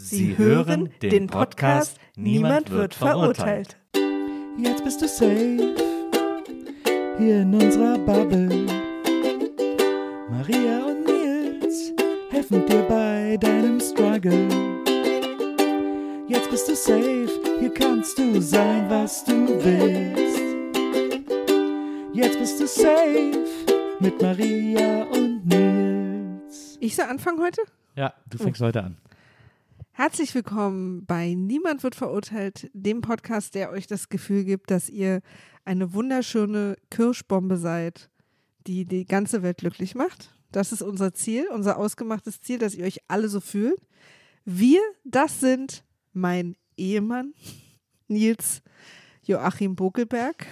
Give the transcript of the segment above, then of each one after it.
Sie hören den Podcast Niemand wird verurteilt. Jetzt bist du safe hier in unserer Bubble. Maria und Nils helfen dir bei deinem Struggle. Jetzt bist du safe, hier kannst du sein, was du willst. Jetzt bist du safe mit Maria und Nils. Ich soll anfangen heute? Ja, du fängst heute an. Herzlich willkommen bei Niemand wird verurteilt, dem Podcast, der euch das Gefühl gibt, dass ihr eine wunderschöne Kirschbombe seid, die die ganze Welt glücklich macht. Das ist unser Ziel, unser ausgemachtes Ziel, dass ihr euch alle so fühlt. Wir, das sind mein Ehemann, Nils Joachim Bokelberg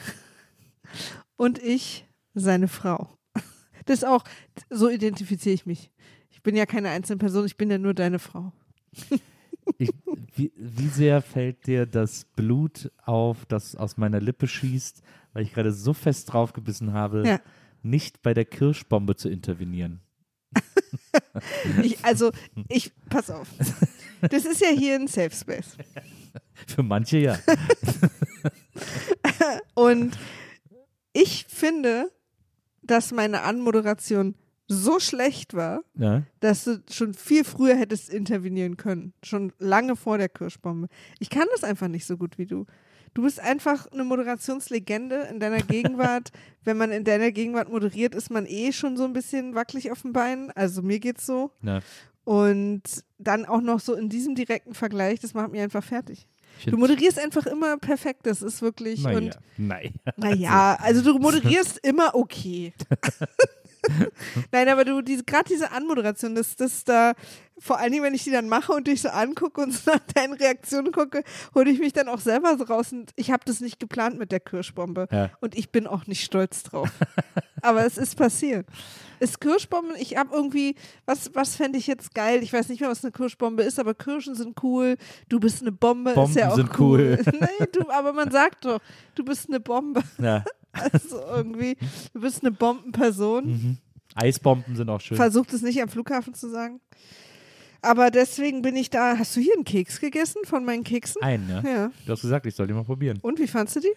und ich, seine Frau. Das auch, so identifiziere ich mich. Ich bin ja keine einzelne Person, ich bin ja nur deine Frau. Ich, wie, wie sehr fällt dir das Blut auf, das aus meiner Lippe schießt, weil ich gerade so fest draufgebissen habe, Ja. nicht bei der Kirschbombe zu intervenieren? Ich, also, ich, pass auf. Das ist ja hier ein Safe Space. Für manche ja. Und ich finde, dass meine Anmoderation so schlecht war, ja. dass du schon viel früher hättest intervenieren können. Schon lange vor der Kirschbombe. Ich kann das einfach nicht so gut wie du. Du bist einfach eine Moderationslegende in deiner Gegenwart. Wenn man in deiner Gegenwart moderiert, ist man eh schon so ein bisschen wackelig auf den Beinen. Also mir geht's so. ja. Und dann auch noch so in diesem direkten Vergleich, das macht mich einfach fertig. Ich Du moderierst einfach immer perfekt. Das ist wirklich. Naja, und naja. naja, also du moderierst immer okay. Nein, aber du, diese, gerade diese Anmoderation, das, das da, vor allen Dingen, wenn ich die dann mache und dich so angucke und so nach deinen Reaktionen gucke, hole ich mich dann auch selber so raus und ich habe das nicht geplant mit der Kirschbombe. Ja. Und ich bin auch nicht stolz drauf. aber es ist passiert. Ist Kirschbomben, ich habe irgendwie, was, was fände ich jetzt geil? Ich weiß nicht mehr, was eine Kirschbombe ist, aber Kirschen sind cool. Du bist eine Bombe, ist ja Bomben auch sind cool. cool. nee, du, aber man sagt doch, du bist eine Bombe. ja. Also irgendwie, du bist eine Bombenperson. Mhm. Eisbomben sind auch schön. Versucht es nicht am Flughafen zu sagen. Aber deswegen bin ich da. Hast du hier einen Keks gegessen von meinen Keksen? Ein, ja? Ja. Du hast gesagt, ich soll die mal probieren. Und wie fandst du die?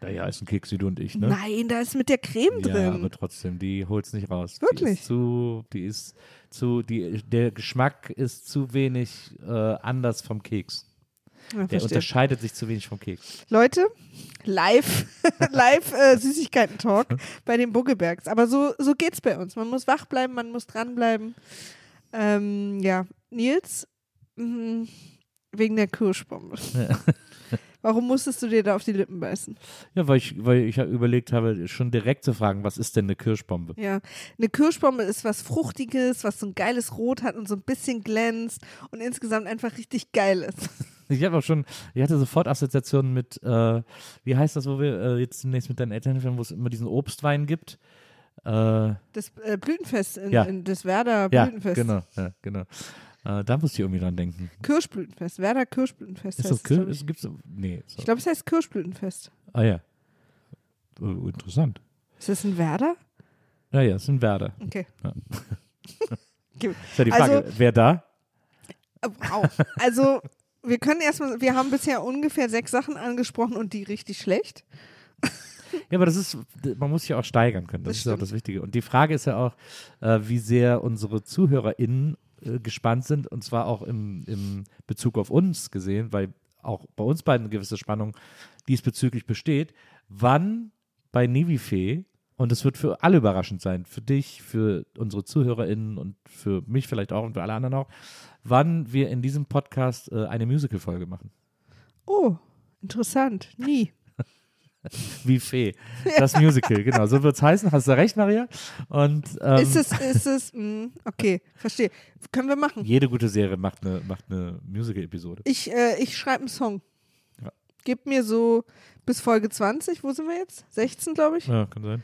Naja, ist ein Keks wie du und ich, ne? Nein, da ist mit der Creme Ja, drin. aber trotzdem, die holt's nicht raus. Die Wirklich? ist zu, die ist zu, die, der Geschmack ist zu wenig äh, anders vom Keks. Ja, Der unterscheidet sich zu wenig vom Keks. Leute, live, live äh, Süßigkeiten-Talk bei den Buggebergs. Aber so, so geht's bei uns. Man muss wach bleiben, man muss dranbleiben. Ähm, ja, Nils, mh, wegen der Kirschbombe. Warum musstest du dir da auf die Lippen beißen? Ja, weil ich, weil ich überlegt habe, schon direkt zu fragen, was ist denn eine Kirschbombe? Ja, eine Kirschbombe ist was Fruchtiges, was so ein geiles Rot hat und so ein bisschen glänzt und insgesamt einfach richtig geil ist. Ich habe auch schon, ich hatte sofort Assoziationen mit, äh, wie heißt das, wo wir äh, jetzt demnächst mit deinen Eltern hinfahren, wo es immer diesen Obstwein gibt? Äh, Das äh, Blütenfest, in, Ja. in das Werder ja, Blütenfest. genau, ja, genau. Äh, da musste ich irgendwie dran denken. Kirschblütenfest, Werder Kirschblütenfest Ist das es, Kirsch? ich. Gibt's, nee. So. Ich glaube, es heißt Kirschblütenfest. ah ja. Oh, interessant. Ist das ein Werder? Ja, ja, ist ein Werder. Okay. Ja. Ist ja die Frage, Also- wer da? Wow. Also, wir können erstmal, wir haben bisher ungefähr sechs Sachen angesprochen und die richtig schlecht. Ja, aber das ist, man muss sich ja auch steigern können. Das, Das ist auch das Wichtige. Und die Frage ist ja auch, äh, wie sehr unsere ZuhörerInnen äh, gespannt sind, und zwar auch im, im Bezug auf uns gesehen, weil auch bei uns beiden eine gewisse Spannung diesbezüglich besteht, wann bei Nivifee, und das wird für alle überraschend sein, für dich, für unsere ZuhörerInnen und für mich vielleicht auch und für alle anderen auch, wann wir in diesem Podcast äh, eine Musical-Folge machen. Oh, interessant. Nie. Wie Fee. Das Musical, genau. So wird es heißen. Hast du recht, Maria? Und ähm, ist es, ist es, mh, okay, verstehe. Können wir machen. jede gute Serie macht eine, macht eine Musical-Episode. Ich, äh, ich schreibe einen Song. Ja. Gib mir so bis Folge 20, wo sind wir jetzt? 16, glaube ich. Ja, kann sein.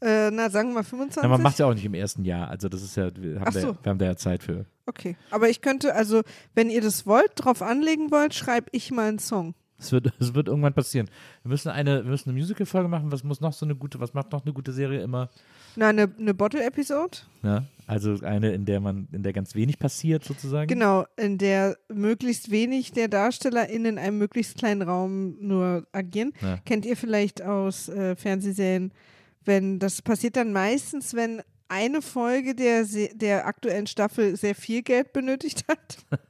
Äh, na, sagen wir mal 25. Ja, man macht ja auch nicht im ersten Jahr. Also das ist ja, wir haben, Ach da, so. wir haben da ja Zeit für. Okay, aber ich könnte, also, wenn ihr das wollt, drauf anlegen wollt, schreibe ich mal einen Song. Es wird, es wird irgendwann passieren. Wir müssen eine, wir müssen eine Musical-Folge machen. Was muss noch so eine gute, was macht noch eine gute Serie immer? Na, eine ne, Bottle-Episode. Ja, also eine, in der man, in der ganz wenig passiert sozusagen. Genau, in der möglichst wenig der DarstellerInnen in einem möglichst kleinen Raum nur agieren. Ja. Kennt ihr vielleicht aus äh, Fernsehserien, wenn das passiert dann meistens, wenn eine Folge der, der aktuellen Staffel sehr viel Geld benötigt hat,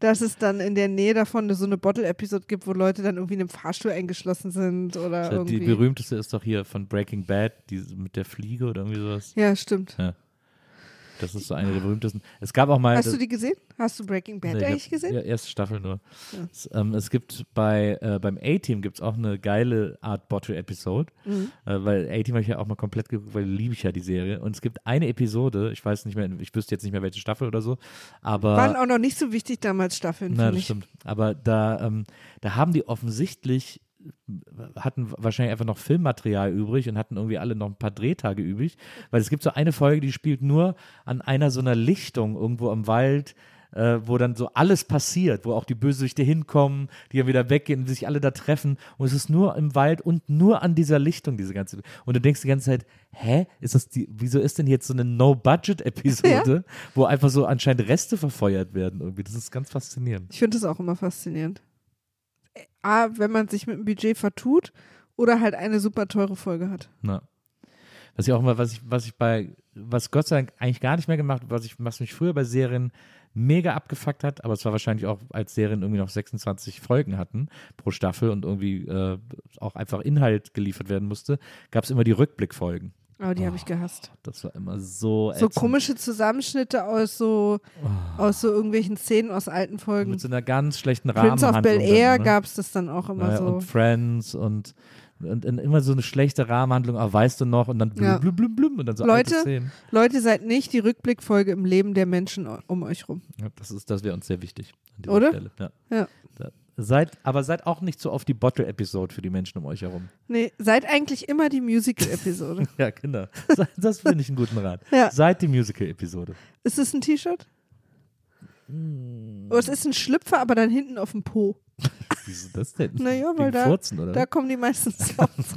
dass es dann in der Nähe davon so eine Bottle-Episode gibt, wo Leute dann irgendwie in einem Fahrstuhl eingeschlossen sind oder Die irgendwie. berühmteste ist doch hier von Breaking Bad, die mit der Fliege oder irgendwie sowas. ja, stimmt. Das ist so eine der berühmtesten. Es gab auch mal. Hast du die gesehen? Hast du Breaking Bad Nee, ich eigentlich hab- gesehen? Ja, erste Staffel nur. Ja. Es, ähm, es gibt bei äh, beim A-Team gibt es auch eine geile Art Bottle-Episode, Mhm. äh, weil A-Team habe ich ja auch mal komplett geguckt, weil liebe ich ja die Serie. Und es gibt eine Episode, ich weiß nicht mehr, ich wüsste jetzt nicht mehr welche Staffel oder so, aber Waren auch noch nicht so wichtig damals Staffeln, na, das stimmt. Aber da, ähm, da haben die offensichtlich hatten wahrscheinlich einfach noch Filmmaterial übrig und hatten irgendwie alle noch ein paar Drehtage übrig, weil es gibt so eine Folge, die spielt nur an einer so einer Lichtung irgendwo im Wald, äh, wo dann so alles passiert, wo auch die Bösewichte hinkommen, die dann wieder weggehen und sich alle da treffen. Und es ist nur im Wald und nur an dieser Lichtung diese ganze und du denkst die ganze Zeit, hä, ist das die, wieso ist denn jetzt so eine No-Budget-Episode, wo einfach so anscheinend Reste verfeuert werden irgendwie, das ist ganz faszinierend. Ich finde das auch immer faszinierend. A, wenn man sich mit dem Budget vertut oder halt eine super teure Folge hat. Na. Was ich auch immer, was ich, was ich bei, was Gott sei Dank eigentlich gar nicht mehr gemacht, was ich, was mich früher bei Serien mega abgefuckt hat, aber es war wahrscheinlich auch, als Serien irgendwie noch 26 Folgen hatten pro Staffel und irgendwie äh, auch einfach Inhalt geliefert werden musste, gab es immer die Rückblickfolgen. Aber die habe ich gehasst. Das war immer so So ätzend. komische Zusammenschnitte aus so, aus so irgendwelchen Szenen aus alten Folgen. mit so einer ganz schlechten Prince of. Bel Air ne? gab es das dann auch immer Naja, so. Und Friends und, und, und immer so eine schlechte Rahmenhandlung, aber weißt du noch, und dann blum, Ja. blum, blum, blum, und dann so Leute, alte Szenen. Leute, seid nicht die Rückblickfolge im Leben der Menschen um euch rum. Ja, das ist, das wäre uns sehr wichtig an dieser Oder? Stelle. Ja. Ja. Da, seid, aber seid auch nicht so auf die Bottle-Episode für die Menschen um euch herum. Nee, seid eigentlich immer die Musical-Episode. Ja, Kinder. Seid- Das finde ich einen guten Rat. Ja. Seid die Musical-Episode. ist es ein T-Shirt? Hm. Oh, es ist ein Schlüpfer, aber dann hinten auf dem Po. Wieso das denn? Naja, weil da, Furzen, da kommen die meisten Sounds.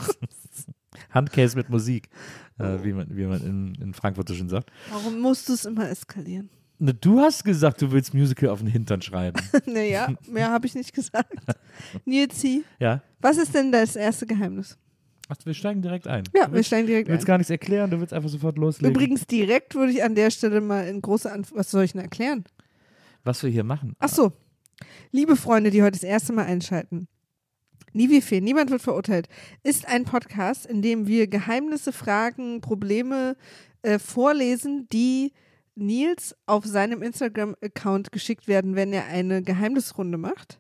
Handcase mit Musik, äh, wie man, wie man in, in Frankfurt so schön sagt. Warum musst du es immer eskalieren? Ne, du hast gesagt, du willst Musical auf den Hintern schreiben. naja, mehr habe ich nicht gesagt. Nilsi, ja? was ist denn das erste Geheimnis? Ach, wir steigen direkt ein. Ja, du wir willst, steigen direkt du willst ein. gar nichts erklären, du willst einfach sofort loslegen. Übrigens, direkt würde ich an der Stelle mal in große Anf Was soll ich denn erklären? Was wir hier machen. Ach so. Liebe Freunde, die heute das erste Mal einschalten. Nie wie viel, niemand wird verurteilt, ist ein Podcast, in dem wir Geheimnisse, Fragen, Probleme äh, vorlesen, die Nils auf seinem Instagram-Account geschickt werden, wenn er eine Geheimnisrunde macht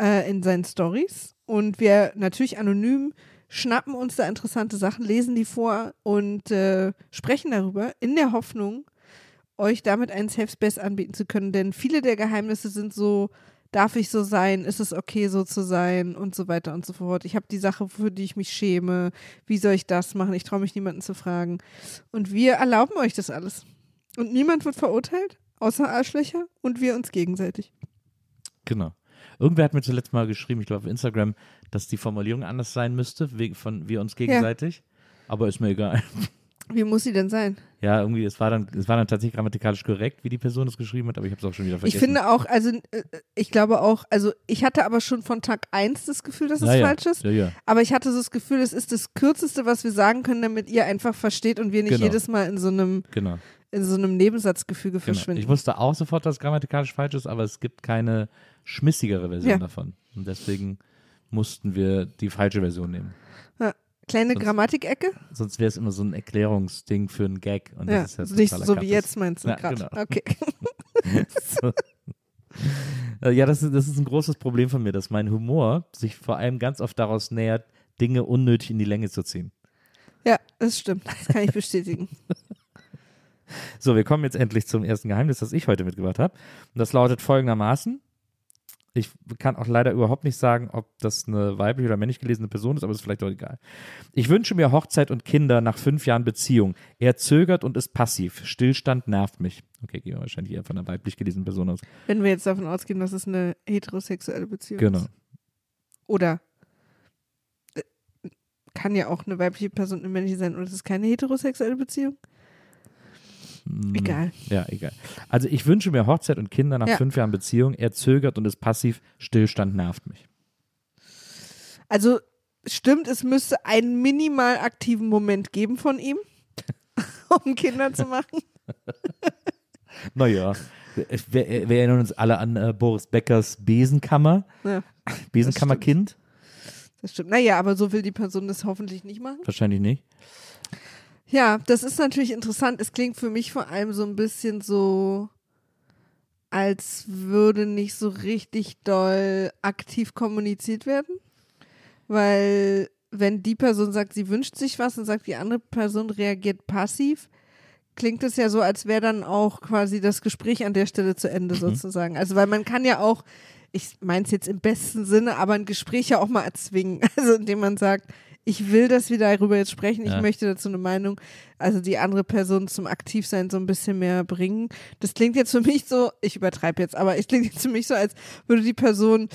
äh, in seinen Stories. Und wir natürlich anonym schnappen uns da interessante Sachen, lesen die vor und äh, sprechen darüber in der Hoffnung, euch damit einen Safe Space anbieten zu können. Denn viele der Geheimnisse sind so, darf ich so sein, ist es okay so zu sein und so weiter und so fort. Ich habe die Sache, für die ich mich schäme. Wie soll ich das machen? Ich traue mich niemanden zu fragen. Und wir erlauben euch das alles. Und niemand wird verurteilt, außer Arschlöcher und wir uns gegenseitig. Genau. Irgendwer hat mir zuletzt mal geschrieben, ich glaube auf Instagram, dass die Formulierung anders sein müsste, wegen von wir uns gegenseitig. Aber ist mir egal. Wie muss sie denn sein? Ja, irgendwie, es war dann, es war dann tatsächlich grammatikalisch korrekt, wie die Person es geschrieben hat, aber ich habe es auch schon wieder vergessen. Ich finde auch, also äh, ich glaube auch, also ich hatte aber schon von Tag 1 das Gefühl, dass es ja, falsch ist. Ja, ja. Aber ich hatte so das Gefühl, es ist das Kürzeste, was wir sagen können, damit ihr einfach versteht und wir nicht Genau. jedes Mal in so einem, Genau. in so einem Nebensatzgefüge genau. verschwinden. Ich wusste auch sofort, dass es grammatikalisch falsch ist, aber es gibt keine schmissigere Version davon. Und deswegen mussten wir die falsche Version nehmen. Kleine Sonst- Grammatikecke? Sonst wäre es immer so ein Erklärungsding für einen Gag. Und Ja, das ist ja nicht so wie jetzt meinst du Ja, gerade. genau. Okay. Äh, Ja, das ist, das ist ein großes Problem von mir, dass mein Humor sich vor allem ganz oft daraus nähert, Dinge unnötig in die Länge zu ziehen. Ja, das stimmt. Das kann ich bestätigen. So, wir kommen jetzt endlich zum ersten Geheimnis, das ich heute mitgebracht habe. Und das lautet folgendermaßen. Ich kann auch leider überhaupt nicht sagen, ob das eine weiblich oder männlich gelesene Person ist, aber ist vielleicht auch egal. Ich wünsche mir Hochzeit und Kinder nach fünf Jahren Beziehung. Er zögert und ist passiv. Stillstand nervt mich. Okay, gehen wir wahrscheinlich eher von einer weiblich gelesenen Person aus. Wenn wir jetzt davon ausgehen, dass es eine heterosexuelle Beziehung Genau. ist. Oder äh, kann ja auch eine weibliche Person eine männliche sein und es ist keine heterosexuelle Beziehung? Mm, Egal. Ja, egal. Also ich wünsche mir Hochzeit und Kinder nach Ja. fünf Jahren Beziehung. Er zögert und ist passiv. Stillstand nervt mich. Also stimmt, es müsste einen minimal aktiven Moment geben von ihm, um Kinder zu machen. Naja, wir, wir wir erinnern uns alle an äh, Boris Beckers Besenkammer. Ja, Besenkammerkind? das stimmt. Naja, aber so will die Person das hoffentlich nicht machen. Wahrscheinlich nicht. Ja, das ist natürlich interessant. Es klingt für mich vor allem so ein bisschen so, als würde nicht so richtig doll aktiv kommuniziert werden. Weil wenn die Person sagt, sie wünscht sich was und sagt, die andere Person reagiert passiv, klingt es ja so, als wäre dann auch quasi das Gespräch an der Stelle zu Ende sozusagen. Also weil man kann ja auch, ich meine es jetzt im besten Sinne, aber ein Gespräch ja auch mal erzwingen. Also indem man sagt, ich will, dass wir darüber jetzt sprechen, ich Ja. möchte dazu eine Meinung, also die andere Person zum Aktivsein so ein bisschen mehr bringen. Das klingt jetzt für mich so, ich übertreibe jetzt, aber es klingt jetzt für mich so, als würde die Person,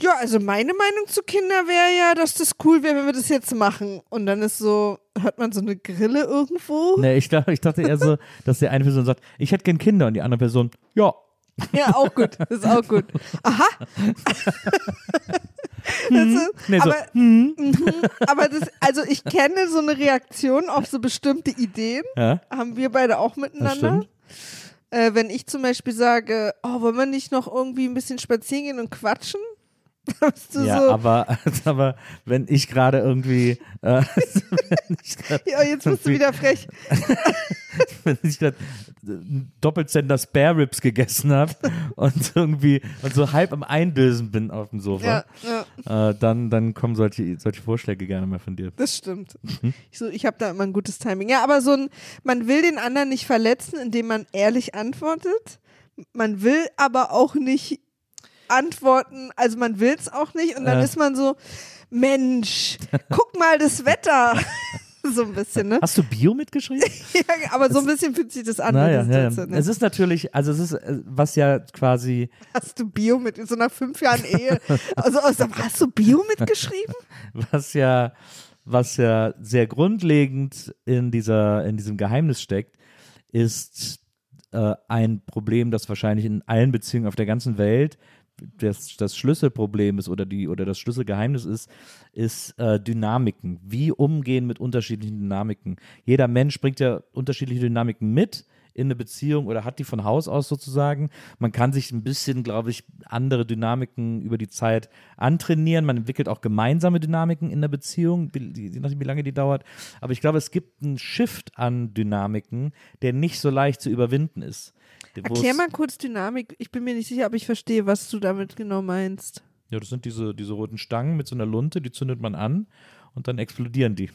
ja, also meine Meinung zu Kindern wäre ja, dass das cool wäre, wenn wir das jetzt machen. Und dann ist so, hört man so eine Grille irgendwo? Nee, ich, dachte- ich dachte eher so, dass die eine Person sagt, ich hätte gern Kinder und die andere Person, ja. Ja, auch gut. Das ist auch gut. Aha. ist, Nee, so, aber, mhm, aber das, also ich kenne so eine Reaktion auf so bestimmte Ideen. Ja, Haben wir beide auch miteinander. Äh, wenn ich zum Beispiel sage, oh, wollen wir nicht noch irgendwie ein bisschen spazieren gehen und quatschen? Ja, so, aber, aber wenn ich gerade irgendwie, äh, ich grad, ja, jetzt bist du wieder frech. wenn ich gerade Doppelzentner Spare Ribs gegessen habe und irgendwie und so halb am Eindösen bin auf dem Sofa, Ja, ja, äh, dann, dann kommen solche, solche Vorschläge gerne mal von dir. das stimmt. Mhm. Ich, so, ich habe da immer ein gutes Timing. Ja, aber so ein, man will den anderen nicht verletzen, indem man ehrlich antwortet. Man will aber auch nicht antworten, also man will es auch nicht und dann Äh. ist man so, Mensch, guck mal das Wetter. so ein bisschen, ne? Hast du Bio mitgeschrieben? Ja, aber so ein bisschen fühlt sich das an. Naja, ja, ja. ne? Es ist natürlich, also es ist, äh, was ja quasi, Hast du Bio mit so nach fünf Jahren Ehe? Also, also hast du Bio mitgeschrieben? was ja, was ja sehr grundlegend in dieser, in diesem Geheimnis steckt, ist äh, ein Problem, das wahrscheinlich in allen Beziehungen auf der ganzen Welt das, das Schlüsselproblem ist oder die oder das Schlüsselgeheimnis ist, ist äh, Dynamiken. Wie umgehen mit unterschiedlichen Dynamiken. Jeder Mensch bringt ja unterschiedliche Dynamiken mit in eine Beziehung oder hat die von Haus aus sozusagen. Man kann sich ein bisschen, glaube ich, andere Dynamiken über die Zeit antrainieren. Man entwickelt auch gemeinsame Dynamiken in der Beziehung, je nachdem, wie lange die dauert. Aber ich glaube, es gibt einen Shift an Dynamiken, der nicht so leicht zu überwinden ist. Erklär mal kurz Dynamik. Ich bin mir nicht sicher, ob ich verstehe, was du damit genau meinst. Ja, das sind diese, diese roten Stangen mit so einer Lunte, die zündet man an und dann explodieren die.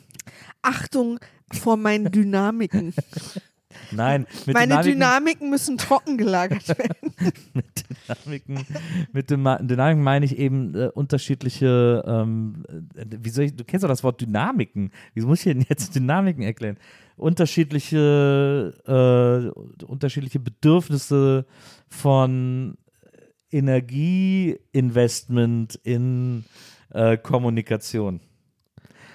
Achtung vor meinen Dynamiken. Nein, mit Meine Dynamiken, Dynamiken müssen trocken gelagert werden. mit Dynamiken, mit Dyma- Dynamiken meine ich eben äh, unterschiedliche, ähm, äh, wie soll ich, du kennst doch das Wort Dynamiken. Wie muss ich denn jetzt Dynamiken erklären? Unterschiedliche, äh, unterschiedliche Bedürfnisse von Energieinvestment in äh, Kommunikation.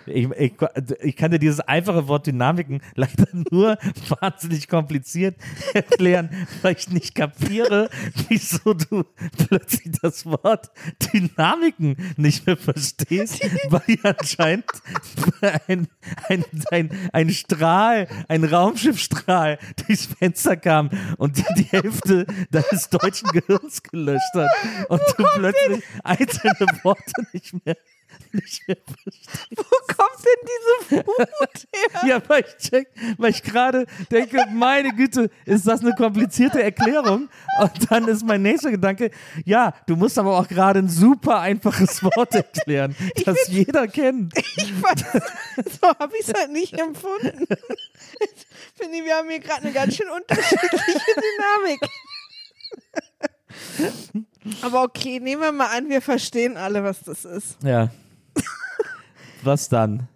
Ich, ich, ich kann dir dieses einfache Wort Dynamiken leider nur wahnsinnig kompliziert erklären, weil ich nicht kapiere, wieso du plötzlich das Wort Dynamiken nicht mehr verstehst, weil anscheinend ein, ein, ein, ein Strahl, ein Raumschiffstrahl durchs Fenster kam und dir die Hälfte deines deutschen Gehirns gelöscht hat. Und du plötzlich einzelne Worte nicht mehr nicht mehr. Wo kommt denn diese Wut her? Ja, weil ich check, weil ich gerade denke, meine Güte, ist das eine komplizierte Erklärung? Und dann ist mein nächster Gedanke, ja, du musst aber auch gerade ein super einfaches Wort erklären, das jeder kennt. Ich weiß, so habe ich es halt nicht empfunden. Ich finde, wir haben hier gerade eine ganz schön unterschiedliche Dynamik. Aber okay, nehmen wir mal an, wir verstehen alle, was das ist. Ja. Was dann?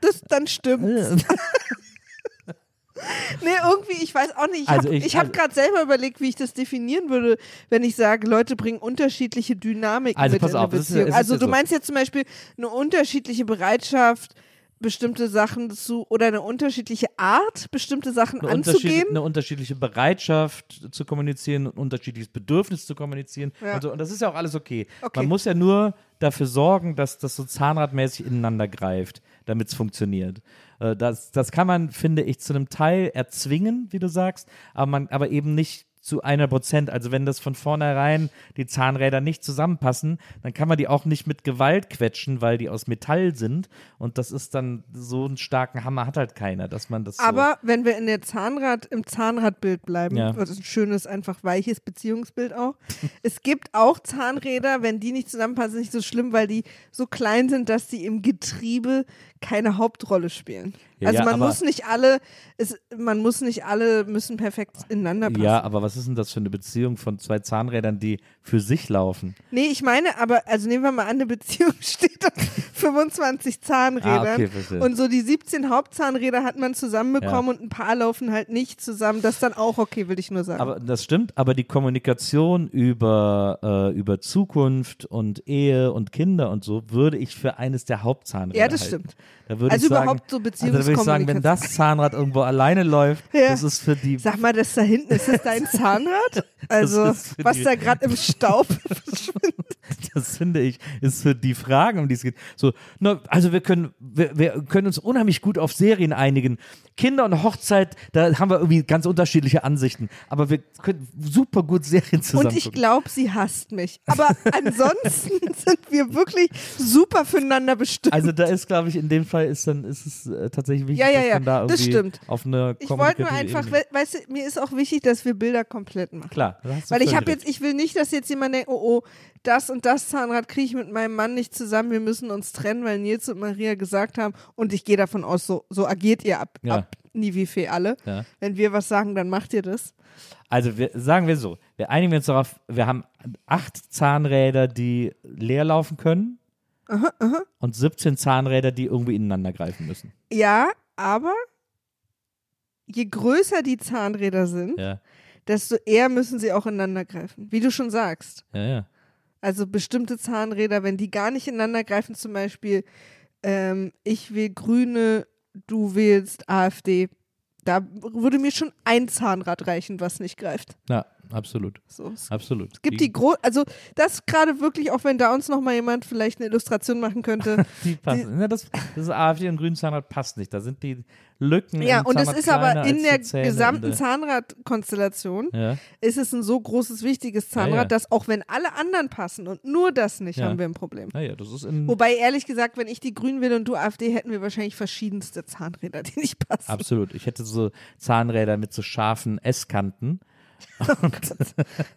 Das dann stimmt. Nee, irgendwie, ich weiß auch nicht. Ich Also habe hab also- gerade selber überlegt, wie ich das definieren würde, wenn ich sage, Leute bringen unterschiedliche Dynamiken Also mit pass in auf, eine Beziehung. ist also du so. meinst jetzt zum Beispiel eine unterschiedliche Bereitschaft, bestimmte Sachen zu oder eine unterschiedliche Art, bestimmte Sachen Eine, anzugehen. eine unterschiedliche Bereitschaft zu kommunizieren, ein unterschiedliches Bedürfnis zu kommunizieren. Ja. Und, so. und das ist ja auch alles okay. Okay. Man muss ja nur dafür sorgen, dass das so zahnradmäßig ineinander greift, damit es funktioniert. Äh, Das, das kann man, finde ich, zu einem Teil erzwingen, wie du sagst, aber, man, aber eben nicht zu einer Prozent. Also wenn das von vornherein die Zahnräder nicht zusammenpassen, dann kann man die auch nicht mit Gewalt quetschen, weil die aus Metall sind. Und das ist dann so einen starken Hammer hat halt keiner, dass man das so Aber wenn wir in der Zahnrad, im Zahnradbild bleiben, Ja. das ist ein schönes, einfach weiches Beziehungsbild auch. es gibt auch Zahnräder, wenn die nicht zusammenpassen, nicht so schlimm, weil die so klein sind, dass die im Getriebe keine Hauptrolle spielen. Ja, also ja, man aber- muss nicht alle, es, man muss nicht alle müssen perfekt ineinander passen. Ja, aber was ist denn das für eine Beziehung von zwei Zahnrädern, die für sich laufen? Nee, ich meine, aber, also nehmen wir mal an, eine Beziehung steht auf 25 Zahnrädern. Ah, okay, und so die 17 Hauptzahnräder hat man zusammenbekommen und ein paar laufen halt nicht zusammen. Das ist dann auch okay, will ich nur sagen. Aber das stimmt, aber die Kommunikation über, äh, über Zukunft und Ehe und Kinder und so würde ich für eines der Hauptzahnräder Ja, das halten. stimmt. Da würde Also ich sagen, überhaupt so also da würde ich sagen, wenn Beziehungskommunikation. das Zahnrad irgendwo alleine läuft, Ja. das ist für die Sag mal, das da hinten, ist das dein Zahnrad? Also, was da gerade im Staub verschwindet. Das finde ich, ist für die Fragen, um die es geht. So, na, also wir können, wir, wir können uns unheimlich gut auf Serien einigen. Kinder und Hochzeit, da haben wir irgendwie ganz unterschiedliche Ansichten. Aber wir können super gut Serien zusammen Und ich glaube, sie hasst mich. Aber ansonsten sind wir wirklich super füreinander bestimmt. Also da ist, glaube ich, in dem Fall ist dann ist es äh, tatsächlich wichtig, Ja, ja, dass ja, man da das irgendwie stimmt. auf eine ich wollte nur einfach, we weißt du, mir ist auch wichtig, dass wir Bilder komplett machen. Klar, Weil ich habe jetzt, ich will nicht, dass jetzt jemand denkt, oh, oh, das und das Zahnrad kriege ich mit meinem Mann nicht zusammen, wir müssen uns trennen, weil Nils und Maria gesagt haben, und ich gehe davon aus, so, so agiert ihr ab, Ja. ab Nivifee alle. Ja. Wenn wir was sagen, dann macht ihr das. Also wir, sagen wir so, wir einigen uns darauf, wir haben acht Zahnräder, die leer laufen können und 17 Zahnräder, die irgendwie ineinander greifen müssen. Ja, aber je größer die Zahnräder sind, Ja, desto eher müssen sie auch ineinander greifen. Wie du schon sagst. ja, ja. Also bestimmte Zahnräder, wenn die gar nicht ineinander greifen, zum Beispiel, ähm, ich will Grüne, du wählst AfD, da würde mir schon ein Zahnrad reichen, was nicht greift. Ja, absolut. So, es Absolut. gibt die gro also das gerade wirklich, auch wenn da uns noch mal jemand vielleicht eine Illustration machen könnte. die passen. Ja, das, das AfD und grünen Zahnrad passt nicht. Da sind die Lücken. ja, und es ist aber in der die gesamten Zahnradkonstellation Ja, ist es ein so großes, wichtiges Zahnrad, ja. dass auch wenn alle anderen passen und nur das nicht, Ja. haben wir ein Problem. Wobei, ehrlich gesagt, wenn ich die Grünen will und du AfD, hätten wir wahrscheinlich verschiedenste Zahnräder, die nicht passen. Absolut. Ich hätte so Zahnräder mit so scharfen S-Kanten.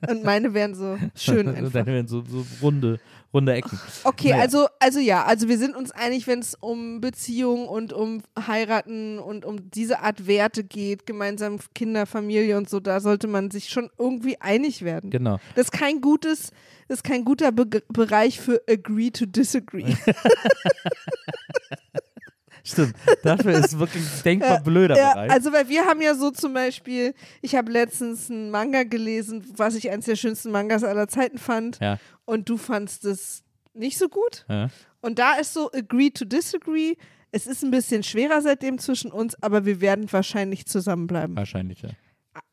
Und meine wären so schön Und einfach. dann wären so, so runde, runde Ecken. Okay, Naja. also, also ja, also wir sind uns einig, wenn es um Beziehung und um Heiraten und um diese Art Werte geht, gemeinsam Kinder, Familie und so, da sollte man sich schon irgendwie einig werden. Genau. Das ist kein gutes, das ist kein guter Be Bereich für agree to disagree. Stimmt. Dafür ist wirklich denkbar blöder Ja, Bereich. also weil wir haben ja so zum Beispiel, ich habe letztens einen Manga gelesen, was ich eines der schönsten Mangas aller Zeiten fand. ja. Und du fandst es nicht so gut. Ja. Und da ist so agree to disagree. Es ist ein bisschen schwerer seitdem zwischen uns, aber wir werden wahrscheinlich zusammenbleiben. Wahrscheinlich, ja.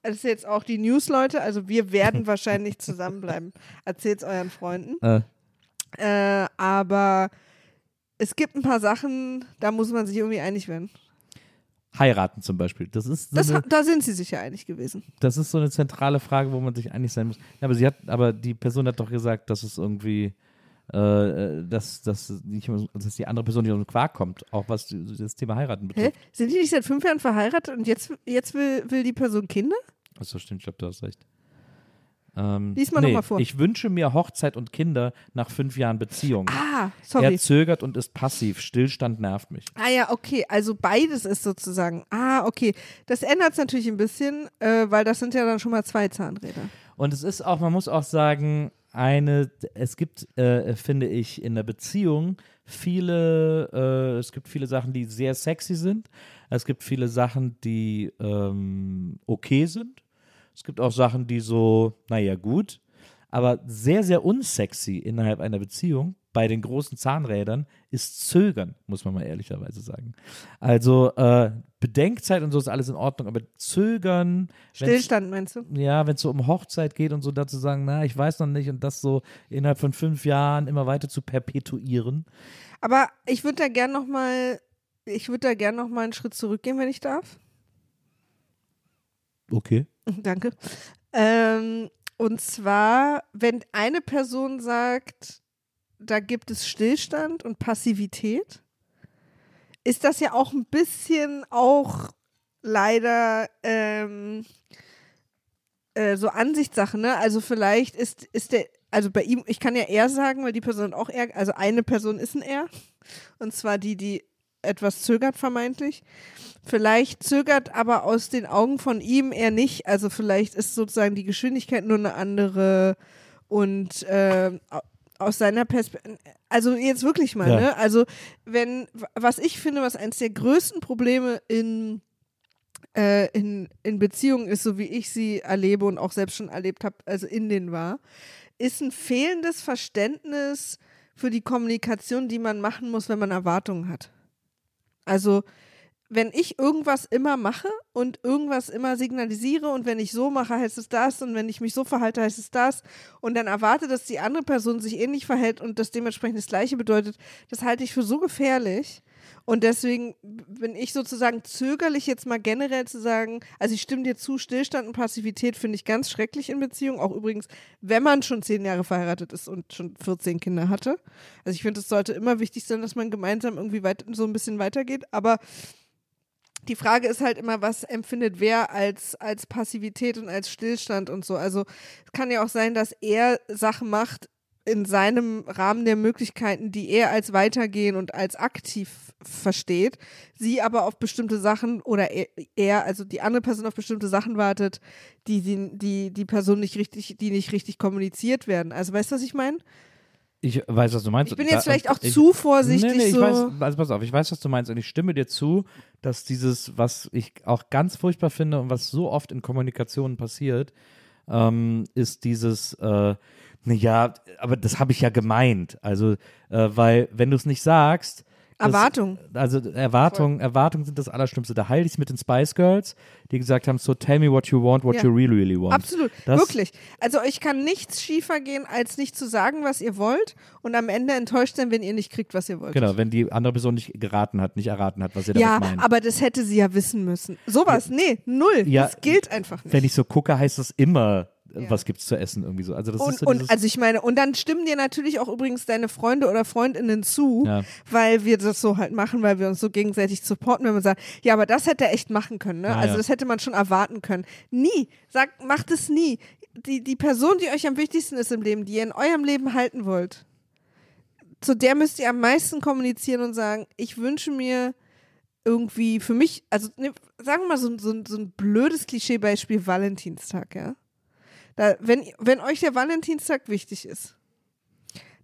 Das ist jetzt auch die News, Leute. Also wir werden wahrscheinlich zusammenbleiben. Erzählt's euren Freunden. Äh, Äh, aber es gibt ein paar Sachen, da muss man sich irgendwie einig werden. heiraten zum Beispiel. Das ist, so Das, eine, da sind sie sich ja einig gewesen. das ist so eine zentrale Frage, wo man sich einig sein muss. Ja, aber sie hat, aber die Person hat doch gesagt, dass es irgendwie, äh, dass, dass, nicht, dass die andere Person nicht aus dem Quark kommt, auch was das Thema heiraten Hä? betrifft. Sind die nicht seit fünf Jahren verheiratet und jetzt, jetzt will, will die Person Kinder? Achso, stimmt, ich glaube, du hast recht. Ähm, Lies mal noch mal vor. Ich wünsche mir Hochzeit und Kinder nach fünf Jahren Beziehung. Ah, sorry. Er zögert und ist passiv. Stillstand nervt mich. Ah ja, okay, also beides ist sozusagen. Ah, okay. Das ändert es natürlich ein bisschen, äh, weil das sind ja dann schon mal zwei Zahnräder. Und es ist auch, man muss auch sagen, eine, es gibt, äh, finde ich, in der Beziehung viele, äh, es gibt viele Sachen, die sehr sexy sind. Es gibt viele Sachen, die ähm, okay sind. Es gibt auch Sachen, die so, naja, gut. Aber sehr, sehr unsexy innerhalb einer Beziehung bei den großen Zahnrädern ist Zögern, muss man mal ehrlicherweise sagen. Also äh, Bedenkzeit und so ist alles in Ordnung, aber Zögern, Stillstand meinst du? ja, wenn es so um Hochzeit geht und so dazu sagen, na, ich weiß noch nicht und das so innerhalb von fünf Jahren immer weiter zu perpetuieren. Aber ich würde da gern noch mal, ich würde da gern noch mal einen Schritt zurückgehen, wenn ich darf. Okay. Danke. Ähm, und zwar, wenn eine Person sagt, da gibt es Stillstand und Passivität, ist das ja auch ein bisschen auch leider ähm, äh, so Ansichtssache, ne? Also vielleicht ist, ist der, also bei ihm, ich kann ja er sagen, weil die Person auch er, also eine Person ist ein er. Und zwar die, die etwas zögert vermeintlich. Vielleicht zögert aber aus den Augen von ihm er nicht. Also vielleicht ist sozusagen die Geschwindigkeit nur eine andere und äh, au- aus seiner Perspektive, also jetzt wirklich mal, Ja. ne? Also wenn, was ich finde, was eines der größten Probleme in äh, in, in Beziehungen ist, so wie ich sie erlebe und auch selbst schon erlebt habe, also in denen war, ist ein fehlendes Verständnis für die Kommunikation, die man machen muss, wenn man Erwartungen hat. Also, wenn ich irgendwas immer mache und irgendwas immer signalisiere und wenn ich so mache, heißt es das und wenn ich mich so verhalte, heißt es das und dann erwarte, dass die andere Person sich ähnlich verhält und das dementsprechend das Gleiche bedeutet, das halte ich für so gefährlich. Und deswegen bin ich sozusagen zögerlich, jetzt mal generell zu sagen, also ich stimme dir zu, Stillstand und Passivität finde ich ganz schrecklich in Beziehungen. Auch übrigens, wenn man schon zehn Jahre verheiratet ist und schon 14 Kinder hatte. Also ich finde, es sollte immer wichtig sein, dass man gemeinsam irgendwie weit, so ein bisschen weitergeht. Aber die Frage ist halt immer, was empfindet wer als, als Passivität und als Stillstand und so. Also es kann ja auch sein, dass er Sachen macht in seinem Rahmen der Möglichkeiten, die er als weitergehen und als aktiv versteht, sie aber auf bestimmte Sachen oder er, also die andere Person auf bestimmte Sachen wartet, die die, die, die Person nicht richtig, die nicht richtig kommuniziert werden. Also weißt du, was ich meine? Ich weiß, was du meinst. Ich bin Da- jetzt vielleicht auch ich, zu vorsichtig Nee, nee, ich so. weiß, also pass auf, ich weiß, was du meinst und ich stimme dir zu, dass dieses, was ich auch ganz furchtbar finde und was so oft in Kommunikationen passiert, ähm, ist dieses, äh, naja, aber das habe ich ja gemeint. Also, äh, weil, wenn du es nicht sagst, das- Erwartung. Also Erwartungen, Erwartungen sind das Allerschlimmste. Da halte ich es mit den Spice Girls, die gesagt haben, so tell me what you want, what Ja. you really, really want. Absolut, Das- wirklich. Also euch kann nichts schiefer gehen, als nicht zu sagen, was ihr wollt und am Ende enttäuscht sein, wenn ihr nicht kriegt, was ihr wollt. Genau, wenn die andere Person nicht geraten hat, nicht erraten hat, was ihr Ja, damit meint. aber das hätte sie ja wissen müssen. Sowas, nee, null. Ja, das gilt einfach nicht. Wenn ich so gucke, heißt das immer, Ja. was gibt's zu essen irgendwie so. Also das ist und, so und also ich meine, und dann stimmen dir natürlich auch übrigens deine Freunde oder Freundinnen zu, Ja. weil wir das so halt machen, weil wir uns so gegenseitig supporten, wenn man sagt, ja, aber das hätte er echt machen können, ne? Ja, also das hätte man schon erwarten können. Nie, sagt, macht es nie. Die, die Person, die euch am wichtigsten ist im Leben, die ihr in eurem Leben halten wollt, zu der müsst ihr am meisten kommunizieren und sagen, ich wünsche mir irgendwie für mich, also ne, sagen wir mal so, so, so ein blödes Klischeebeispiel Valentinstag, ja. Da, wenn, wenn euch der Valentinstag wichtig ist,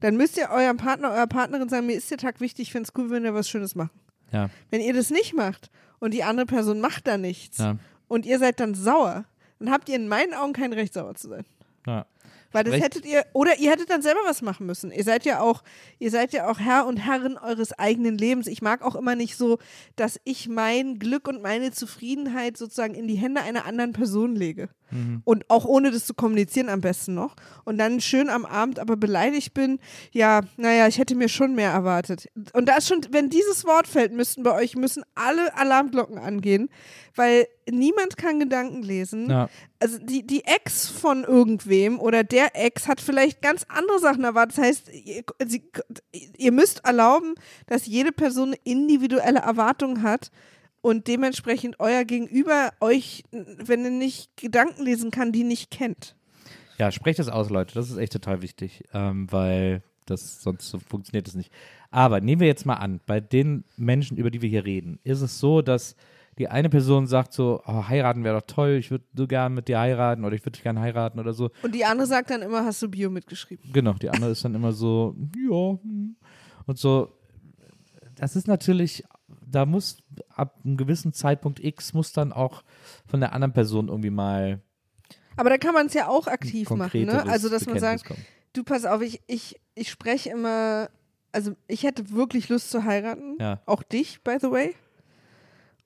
dann müsst ihr eurem Partner, eurer Partnerin sagen, mir ist der Tag wichtig, ich finde es cool, wenn ihr was Schönes macht. ja, Wenn ihr das nicht macht und die andere Person macht da nichts ja, und ihr seid dann sauer, dann habt ihr in meinen Augen kein Recht, sauer zu sein. ja. Weil das Sprecht- hättet ihr, oder ihr hättet dann selber was machen müssen. Ihr seid ja auch, ihr seid ja auch Herr und Herrin eures eigenen Lebens. Ich mag auch immer nicht so, dass ich mein Glück und meine Zufriedenheit sozusagen in die Hände einer anderen Person lege. Und auch ohne das zu kommunizieren am besten noch. Und dann schön am Abend aber beleidigt bin, ja, naja, ich hätte mir schon mehr erwartet. Und da ist schon, wenn dieses Wort fällt, müssten bei euch, müssen alle Alarmglocken angehen, weil niemand kann Gedanken lesen Ja. also die, die Ex von irgendwem oder der Ex hat vielleicht ganz andere Sachen erwartet. Das heißt, ihr, sie, ihr müsst erlauben, dass jede Person individuelle Erwartung hat und dementsprechend euer Gegenüber euch, wenn er nicht Gedanken lesen kann, die nicht kennt. Ja, sprecht das aus, Leute. Das ist echt total wichtig, ähm, weil das sonst so funktioniert es nicht. Aber nehmen wir jetzt mal an, bei den Menschen, über die wir hier reden, ist es so, dass die eine Person sagt so, oh, heiraten wäre doch toll, ich würde so gern mit dir heiraten oder ich würde dich gern heiraten oder so. Und die andere sagt dann immer, hast du Bio mitgeschrieben? Genau, die andere ist dann immer so, ja, hm. und so. Das ist natürlich, da muss ab einem gewissen Zeitpunkt X muss dann auch von der anderen Person irgendwie mal Aber da kann man es ja auch aktiv machen, ne? Also, dass man sagt, kommen. du pass auf, ich, ich, ich spreche immer, also ich hätte wirklich Lust zu heiraten. Ja. Auch dich, by the way.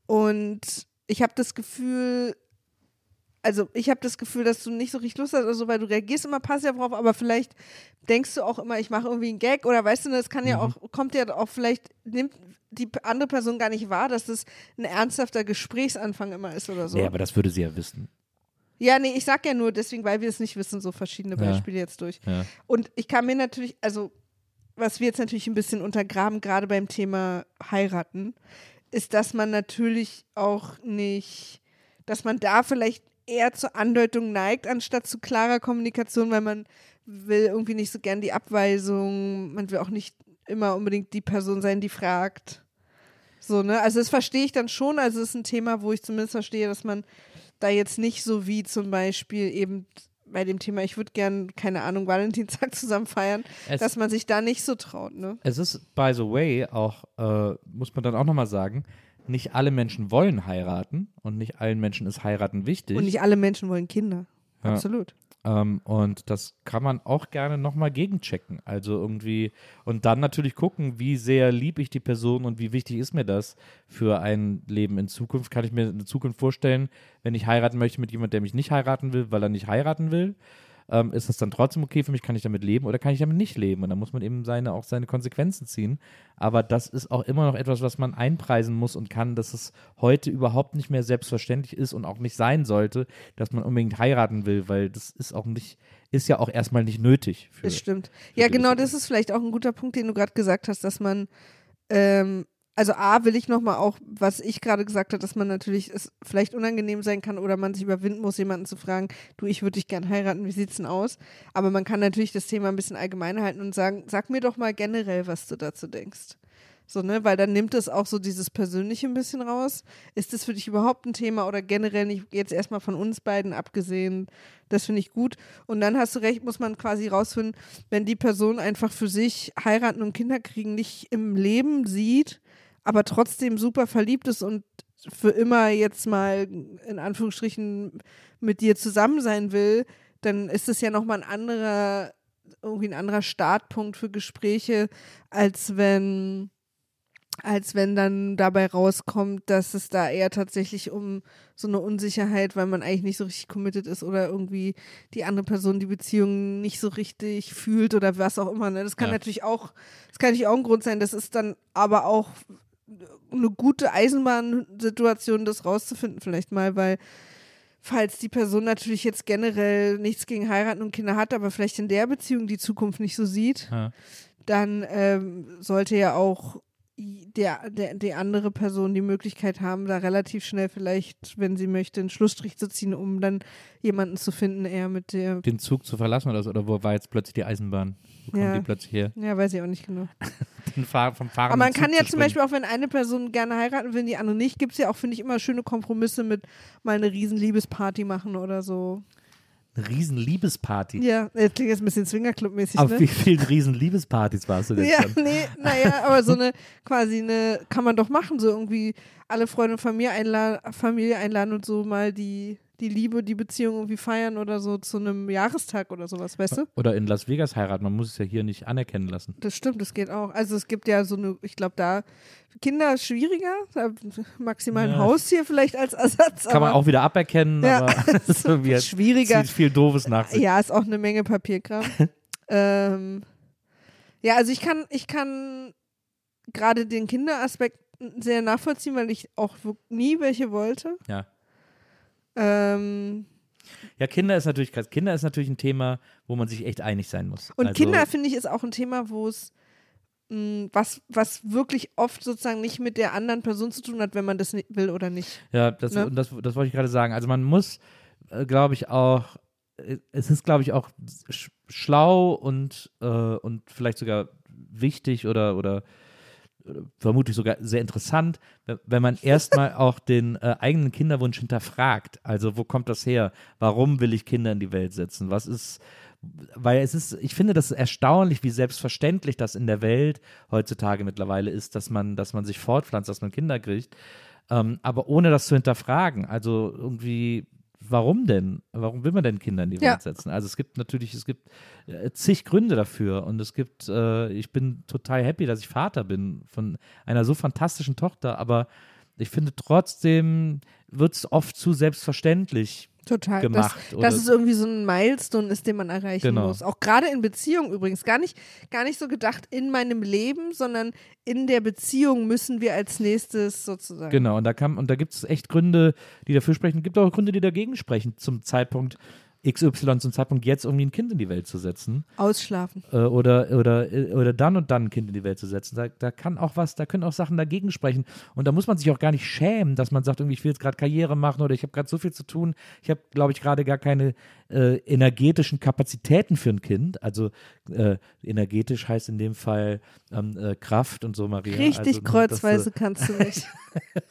Und ich habe das Gefühl, also ich habe das Gefühl, dass du nicht so richtig Lust hast oder so, weil du reagierst immer passiv drauf, aber vielleicht denkst du auch immer, ich mache irgendwie einen Gag oder weißt du, das kann Mhm. ja auch, kommt ja auch vielleicht, nimmt die andere Person gar nicht wahr, dass das ein ernsthafter Gesprächsanfang immer ist oder so. Nee, aber das würde sie ja wissen. Ja, nee, ich sag ja nur deswegen, weil wir es nicht wissen, so verschiedene Ja. Beispiele jetzt durch. Ja. Und ich kann mir natürlich, also was wir jetzt natürlich ein bisschen untergraben, gerade beim Thema heiraten, ist, dass man natürlich auch nicht, dass man da vielleicht eher zur Andeutung neigt, anstatt zu klarer Kommunikation, weil man will irgendwie nicht so gern die Abweisung, man will auch nicht immer unbedingt die Person sein, die fragt. So, ne? Also das verstehe ich dann schon. Also es ist ein Thema, wo ich zumindest verstehe, dass man da jetzt nicht so wie zum Beispiel eben bei dem Thema, ich würde gern, keine Ahnung, Valentinstag zusammen feiern, Es- dass man sich da nicht so traut, ne? Es ist, by the way, auch, äh, muss man dann auch nochmal sagen, nicht alle Menschen wollen heiraten und nicht allen Menschen ist heiraten wichtig. Und nicht alle Menschen wollen Kinder. Ja. Absolut. Ähm, und das kann man auch gerne nochmal gegenchecken. Also irgendwie, und dann natürlich gucken, wie sehr lieb ich die Person und wie wichtig ist mir das für ein Leben in Zukunft. Kann ich mir eine Zukunft vorstellen, wenn ich heiraten möchte mit jemandem, der mich nicht heiraten will, weil er nicht heiraten will? Ähm, ist das dann trotzdem okay für mich? Kann ich damit leben oder kann ich damit nicht leben? Und da muss man eben seine, auch seine Konsequenzen ziehen. Aber das ist auch immer noch etwas, was man einpreisen muss und kann, dass es heute überhaupt nicht mehr selbstverständlich ist und auch nicht sein sollte, dass man unbedingt heiraten will, weil das ist auch nicht, ist ja auch erstmal nicht nötig. Für, Das stimmt. Ja, genau, das ist vielleicht auch ein guter Punkt, den du gerade gesagt hast, dass man, ähm, also A, will ich nochmal auch, was ich gerade gesagt habe, dass man natürlich es vielleicht unangenehm sein kann oder man sich überwinden muss, jemanden zu fragen, du, ich würde dich gern heiraten, wie sieht's denn aus? Aber man kann natürlich das Thema ein bisschen allgemeiner halten und sagen, sag mir doch mal generell, was du dazu denkst. So, ne, weil dann nimmt es auch so dieses Persönliche ein bisschen raus. Ist das für dich überhaupt ein Thema oder generell nicht, jetzt erstmal von uns beiden abgesehen, das finde ich gut. Und dann hast du recht, muss man quasi rausfinden, wenn die Person einfach für sich heiraten und Kinder kriegen nicht im Leben sieht, aber trotzdem super verliebt ist und für immer jetzt mal in Anführungsstrichen mit dir zusammen sein will, dann ist es ja nochmal ein anderer, irgendwie ein anderer Startpunkt für Gespräche, als wenn als wenn dann dabei rauskommt, dass es da eher tatsächlich um so eine Unsicherheit, weil man eigentlich nicht so richtig committed ist oder irgendwie die andere Person die Beziehung nicht so richtig fühlt oder was auch immer. Ne? Das kann Ja. natürlich auch, das kann natürlich auch ein Grund sein. Das ist dann aber auch eine gute Eisenbahnsituation, das rauszufinden vielleicht mal, weil falls die Person natürlich jetzt generell nichts gegen heiraten und Kinder hat, aber vielleicht in der Beziehung die Zukunft nicht so sieht, Ja. dann ähm, sollte ja auch der, der, die andere Person die Möglichkeit haben, da relativ schnell vielleicht, wenn sie möchte, einen Schlussstrich zu ziehen, um dann jemanden zu finden, eher mit der, Den Zug zu verlassen oder so, oder wo war jetzt plötzlich die Eisenbahn? Wo Ja. die plötzlich her? ja, weiß ich auch nicht genau. Fahr vom Fahren Aber man kann ja zum Beispiel auch, wenn eine Person gerne heiraten will, die andere nicht, gibt es ja auch, finde ich, immer schöne Kompromisse mit mal eine riesen Liebesparty machen oder so. Eine riesen Liebesparty. Ja, das klingt jetzt ein bisschen Swingerclub-mäßig, Auf ne? wie vielen riesen Liebespartys warst du denn Ja, schon? nee, naja, aber so eine, quasi eine, kann man doch machen, so irgendwie alle Freunde und Familie einladen, Familie einladen und so mal die die Liebe, die Beziehung irgendwie feiern oder so zu einem Jahrestag oder sowas, weißt du? Oder in Las Vegas heiraten. Man muss es ja hier nicht anerkennen lassen. Das stimmt, das geht auch. Also es gibt ja so eine, ich glaube, da Kinder schwieriger, maximal ein Ja. Haustier vielleicht als Ersatz. Kann man auch wieder aberkennen, Ja, aber es ist irgendwie schwieriger. zieht viel Doofes nach sich. Ja, ist auch eine Menge Papierkram. ähm, ja, also ich kann, ich kann gerade den Kinderaspekt sehr nachvollziehen, weil ich auch nie welche wollte. Ja. Ähm, Ja, Kinder ist natürlich krass. Kinder ist natürlich ein Thema, wo man sich echt einig sein muss. und also, Kinder, finde ich, ist auch ein Thema, wo es mh, was, was wirklich oft sozusagen nicht mit der anderen Person zu tun hat, wenn man das will oder nicht. Ja, das, Ne? das, das wollte ich gerade sagen. Also man muss, äh, glaube ich, auch, äh, es ist, glaube ich, auch sch schlau und, äh, und vielleicht sogar wichtig oder, oder vermutlich sogar sehr interessant, wenn- man erstmal auch den äh, eigenen Kinderwunsch hinterfragt. Also wo kommt das her? Warum will ich Kinder in die Welt setzen? Was ist, weil es ist, ich finde das erstaunlich, wie selbstverständlich das in der Welt heutzutage mittlerweile ist, dass man, dass man sich fortpflanzt, dass man Kinder kriegt. Ähm, aber ohne das zu hinterfragen. Also irgendwie, warum denn? Warum will man denn Kinder in die Ja. Welt setzen? Also es gibt natürlich, es gibt äh, zig Gründe dafür und es gibt, äh, ich bin total happy, dass ich Vater bin von einer so fantastischen Tochter, aber ich finde trotzdem wird es oft zu selbstverständlich Total. gemacht. dass, oder- dass es irgendwie so ein Milestone ist, den man erreichen Genau. muss. Auch gerade in Beziehungen übrigens. Gar nicht, gar nicht so gedacht in meinem Leben, sondern in der Beziehung müssen wir als nächstes sozusagen. Genau, und da kann, und da gibt es echt Gründe, die dafür sprechen. Es gibt auch Gründe, die dagegen sprechen, zum Zeitpunkt XY, zum Zeitpunkt jetzt irgendwie ein Kind in die Welt zu setzen. Ausschlafen. Äh, oder, oder, oder dann und dann ein Kind in die Welt zu setzen. Da, da kann auch was, da können auch Sachen dagegen sprechen. Und da muss man sich auch gar nicht schämen, dass man sagt, irgendwie, ich will jetzt gerade Karriere machen oder ich habe gerade so viel zu tun. Ich habe, glaube ich, gerade gar keine äh, energetischen Kapazitäten für ein Kind. Also äh, energetisch heißt in dem Fall ähm, äh, Kraft und so, Maria. Richtig also, kreuzweise dass, kannst du mich.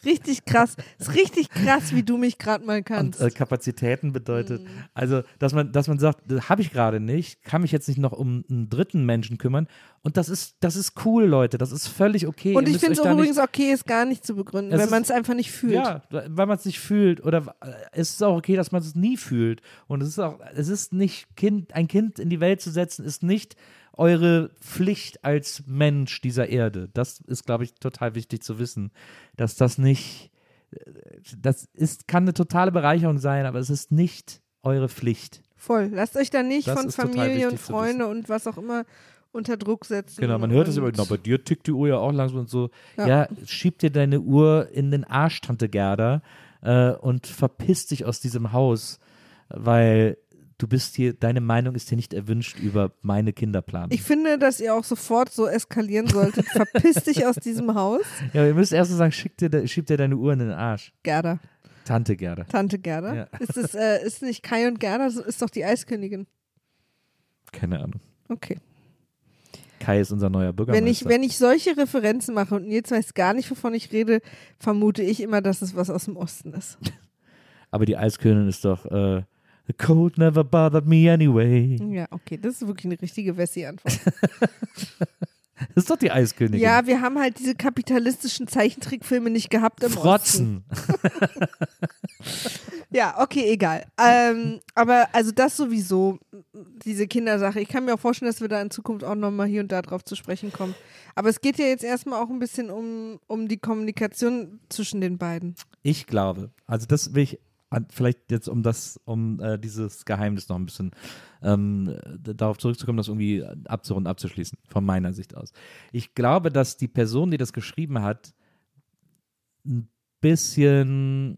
richtig krass. Ist richtig krass, wie du mich gerade mal und kannst. äh, Kapazitäten bedeutet. Mhm. Also, dass man, dass man sagt, das habe ich gerade nicht, kann mich jetzt nicht noch um einen dritten Menschen kümmern. Und das ist, das ist cool, Leute. Das ist völlig okay. Und ich finde es übrigens okay, es gar nicht zu begründen, wenn man es einfach nicht fühlt. Ja, weil man es nicht fühlt. Oder äh, es ist auch okay, dass man es nie fühlt. Und es ist auch, es ist nicht, kind, ein Kind in die Welt zu setzen, ist nicht eure Pflicht als Mensch dieser Erde. Das ist, glaube ich, total wichtig zu wissen, dass das nicht, äh, das ist, kann eine totale Bereicherung sein, aber es ist nicht eure Pflicht. Voll. Lasst euch da nicht Das von Familie und Freunde und was auch immer unter Druck setzen. Genau, man hört es immer, na, bei dir tickt die Uhr ja auch langsam und so. Ja. Ja, schieb dir deine Uhr in den Arsch, Tante Gerda, äh, und verpiss dich aus diesem Haus, weil du bist hier, deine Meinung ist hier nicht erwünscht über meine Kinderplanung. Ich finde, dass ihr auch sofort so eskalieren solltet. Verpiss dich aus diesem Haus. ja, ihr müsst erst so sagen, schick dir, schieb dir deine Uhr in den Arsch. Gerda, Tante Gerda. Tante Gerda. Ja. Ist es äh, ist nicht Kai und Gerda, ist doch die Eiskönigin. Keine Ahnung. Okay. Kai ist unser neuer Bürgermeister. Wenn ich, wenn ich solche Referenzen mache und Nils weiß gar nicht, wovon ich rede, vermute ich immer, dass es was aus dem Osten ist. Aber die Eiskönigin ist doch, äh, The cold never bothered me anyway. Ja, okay, das ist wirklich eine richtige Wessi-Antwort. Das ist doch die Eiskönigin. ja, wir haben halt diese kapitalistischen Zeichentrickfilme nicht gehabt im. Frotzen. Ja, okay, egal. Ähm, aber also das sowieso, diese Kindersache. Ich kann mir auch vorstellen, dass wir da in Zukunft auch nochmal hier und da drauf zu sprechen kommen. Aber es geht ja jetzt erstmal auch ein bisschen um, um die Kommunikation zwischen den beiden. Ich glaube, also das will ich vielleicht jetzt um das, um äh, dieses Geheimnis noch ein bisschen ähm, darauf zurückzukommen, das irgendwie abzurunden, abzuschließen, von meiner Sicht aus. Ich glaube, dass die Person, die das geschrieben hat, ein bisschen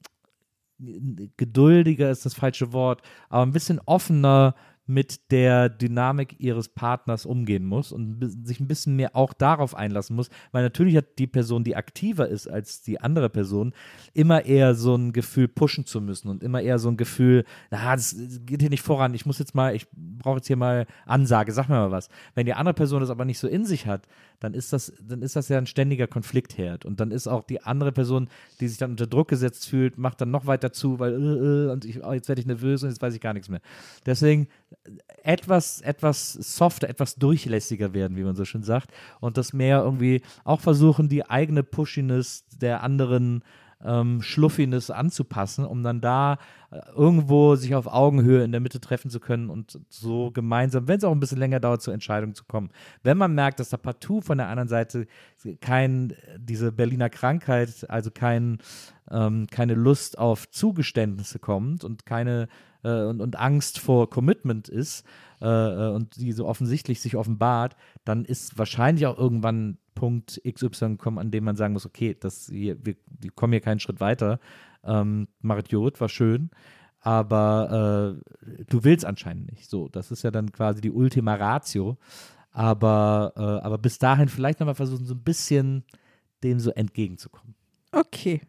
geduldiger ist das falsche Wort, aber ein bisschen offener mit der Dynamik ihres Partners umgehen muss und sich ein bisschen mehr auch darauf einlassen muss, weil natürlich hat die Person, die aktiver ist als die andere Person, immer eher so ein Gefühl pushen zu müssen und immer eher so ein Gefühl, na, das geht hier nicht voran, ich muss jetzt mal, ich brauche jetzt hier mal Ansage, sag mir mal was. Wenn die andere Person das aber nicht so in sich hat, dann ist das, dann ist das ja ein ständiger Konfliktherd und dann ist auch die andere Person, die sich dann unter Druck gesetzt fühlt, macht dann noch weiter zu, weil äh, äh, und ich, oh, jetzt werde ich nervös und jetzt weiß ich gar nichts mehr. Deswegen etwas, etwas softer, etwas durchlässiger werden, wie man so schön sagt, und das mehr irgendwie auch versuchen, die eigene Pushiness der anderen ähm, Schluffiness anzupassen, um dann da äh, irgendwo sich auf Augenhöhe in der Mitte treffen zu können und so gemeinsam, wenn es auch ein bisschen länger dauert, zur Entscheidung zu kommen. Wenn man merkt, dass da partout von der anderen Seite kein, diese Berliner Krankheit, also kein, ähm, keine Lust auf Zugeständnisse kommt und keine äh, und, und Angst vor Commitment ist äh, äh und die so offensichtlich sich offenbart, dann ist wahrscheinlich auch irgendwann Punkt XY gekommen, an dem man sagen muss, okay, das hier, wir, wir kommen hier keinen Schritt weiter. Ähm, Marjot war schön, aber äh, du willst anscheinend nicht. So, das ist ja dann quasi die Ultima Ratio. Aber, äh, aber bis dahin vielleicht nochmal versuchen, so ein bisschen dem so entgegenzukommen. Okay.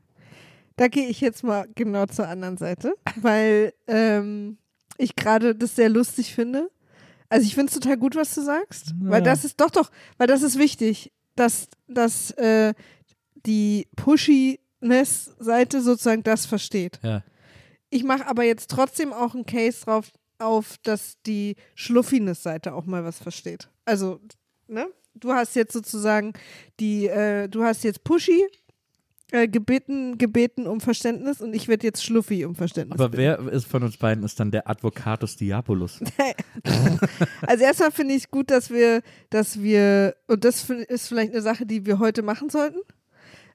Da gehe ich jetzt mal genau zur anderen Seite, weil ähm, ich gerade das sehr lustig finde. Also ich finde es total gut, was du sagst, ja. weil das ist doch doch, weil das ist wichtig dass, dass äh, die Pushiness-Seite sozusagen das versteht. Ja. Ich mache aber jetzt trotzdem auch einen Case drauf, auf, dass die Schluffiness-Seite auch mal was versteht. Also, ne? Du hast jetzt sozusagen die, äh, du hast jetzt Pushy äh, gebeten, gebeten um Verständnis und ich werde jetzt Schluffi um Verständnis. Aber wer ist von uns beiden ist dann der Advocatus Diabolus? also erstmal finde ich es gut, dass wir, dass wir, und das ist vielleicht eine Sache, die wir heute machen sollten.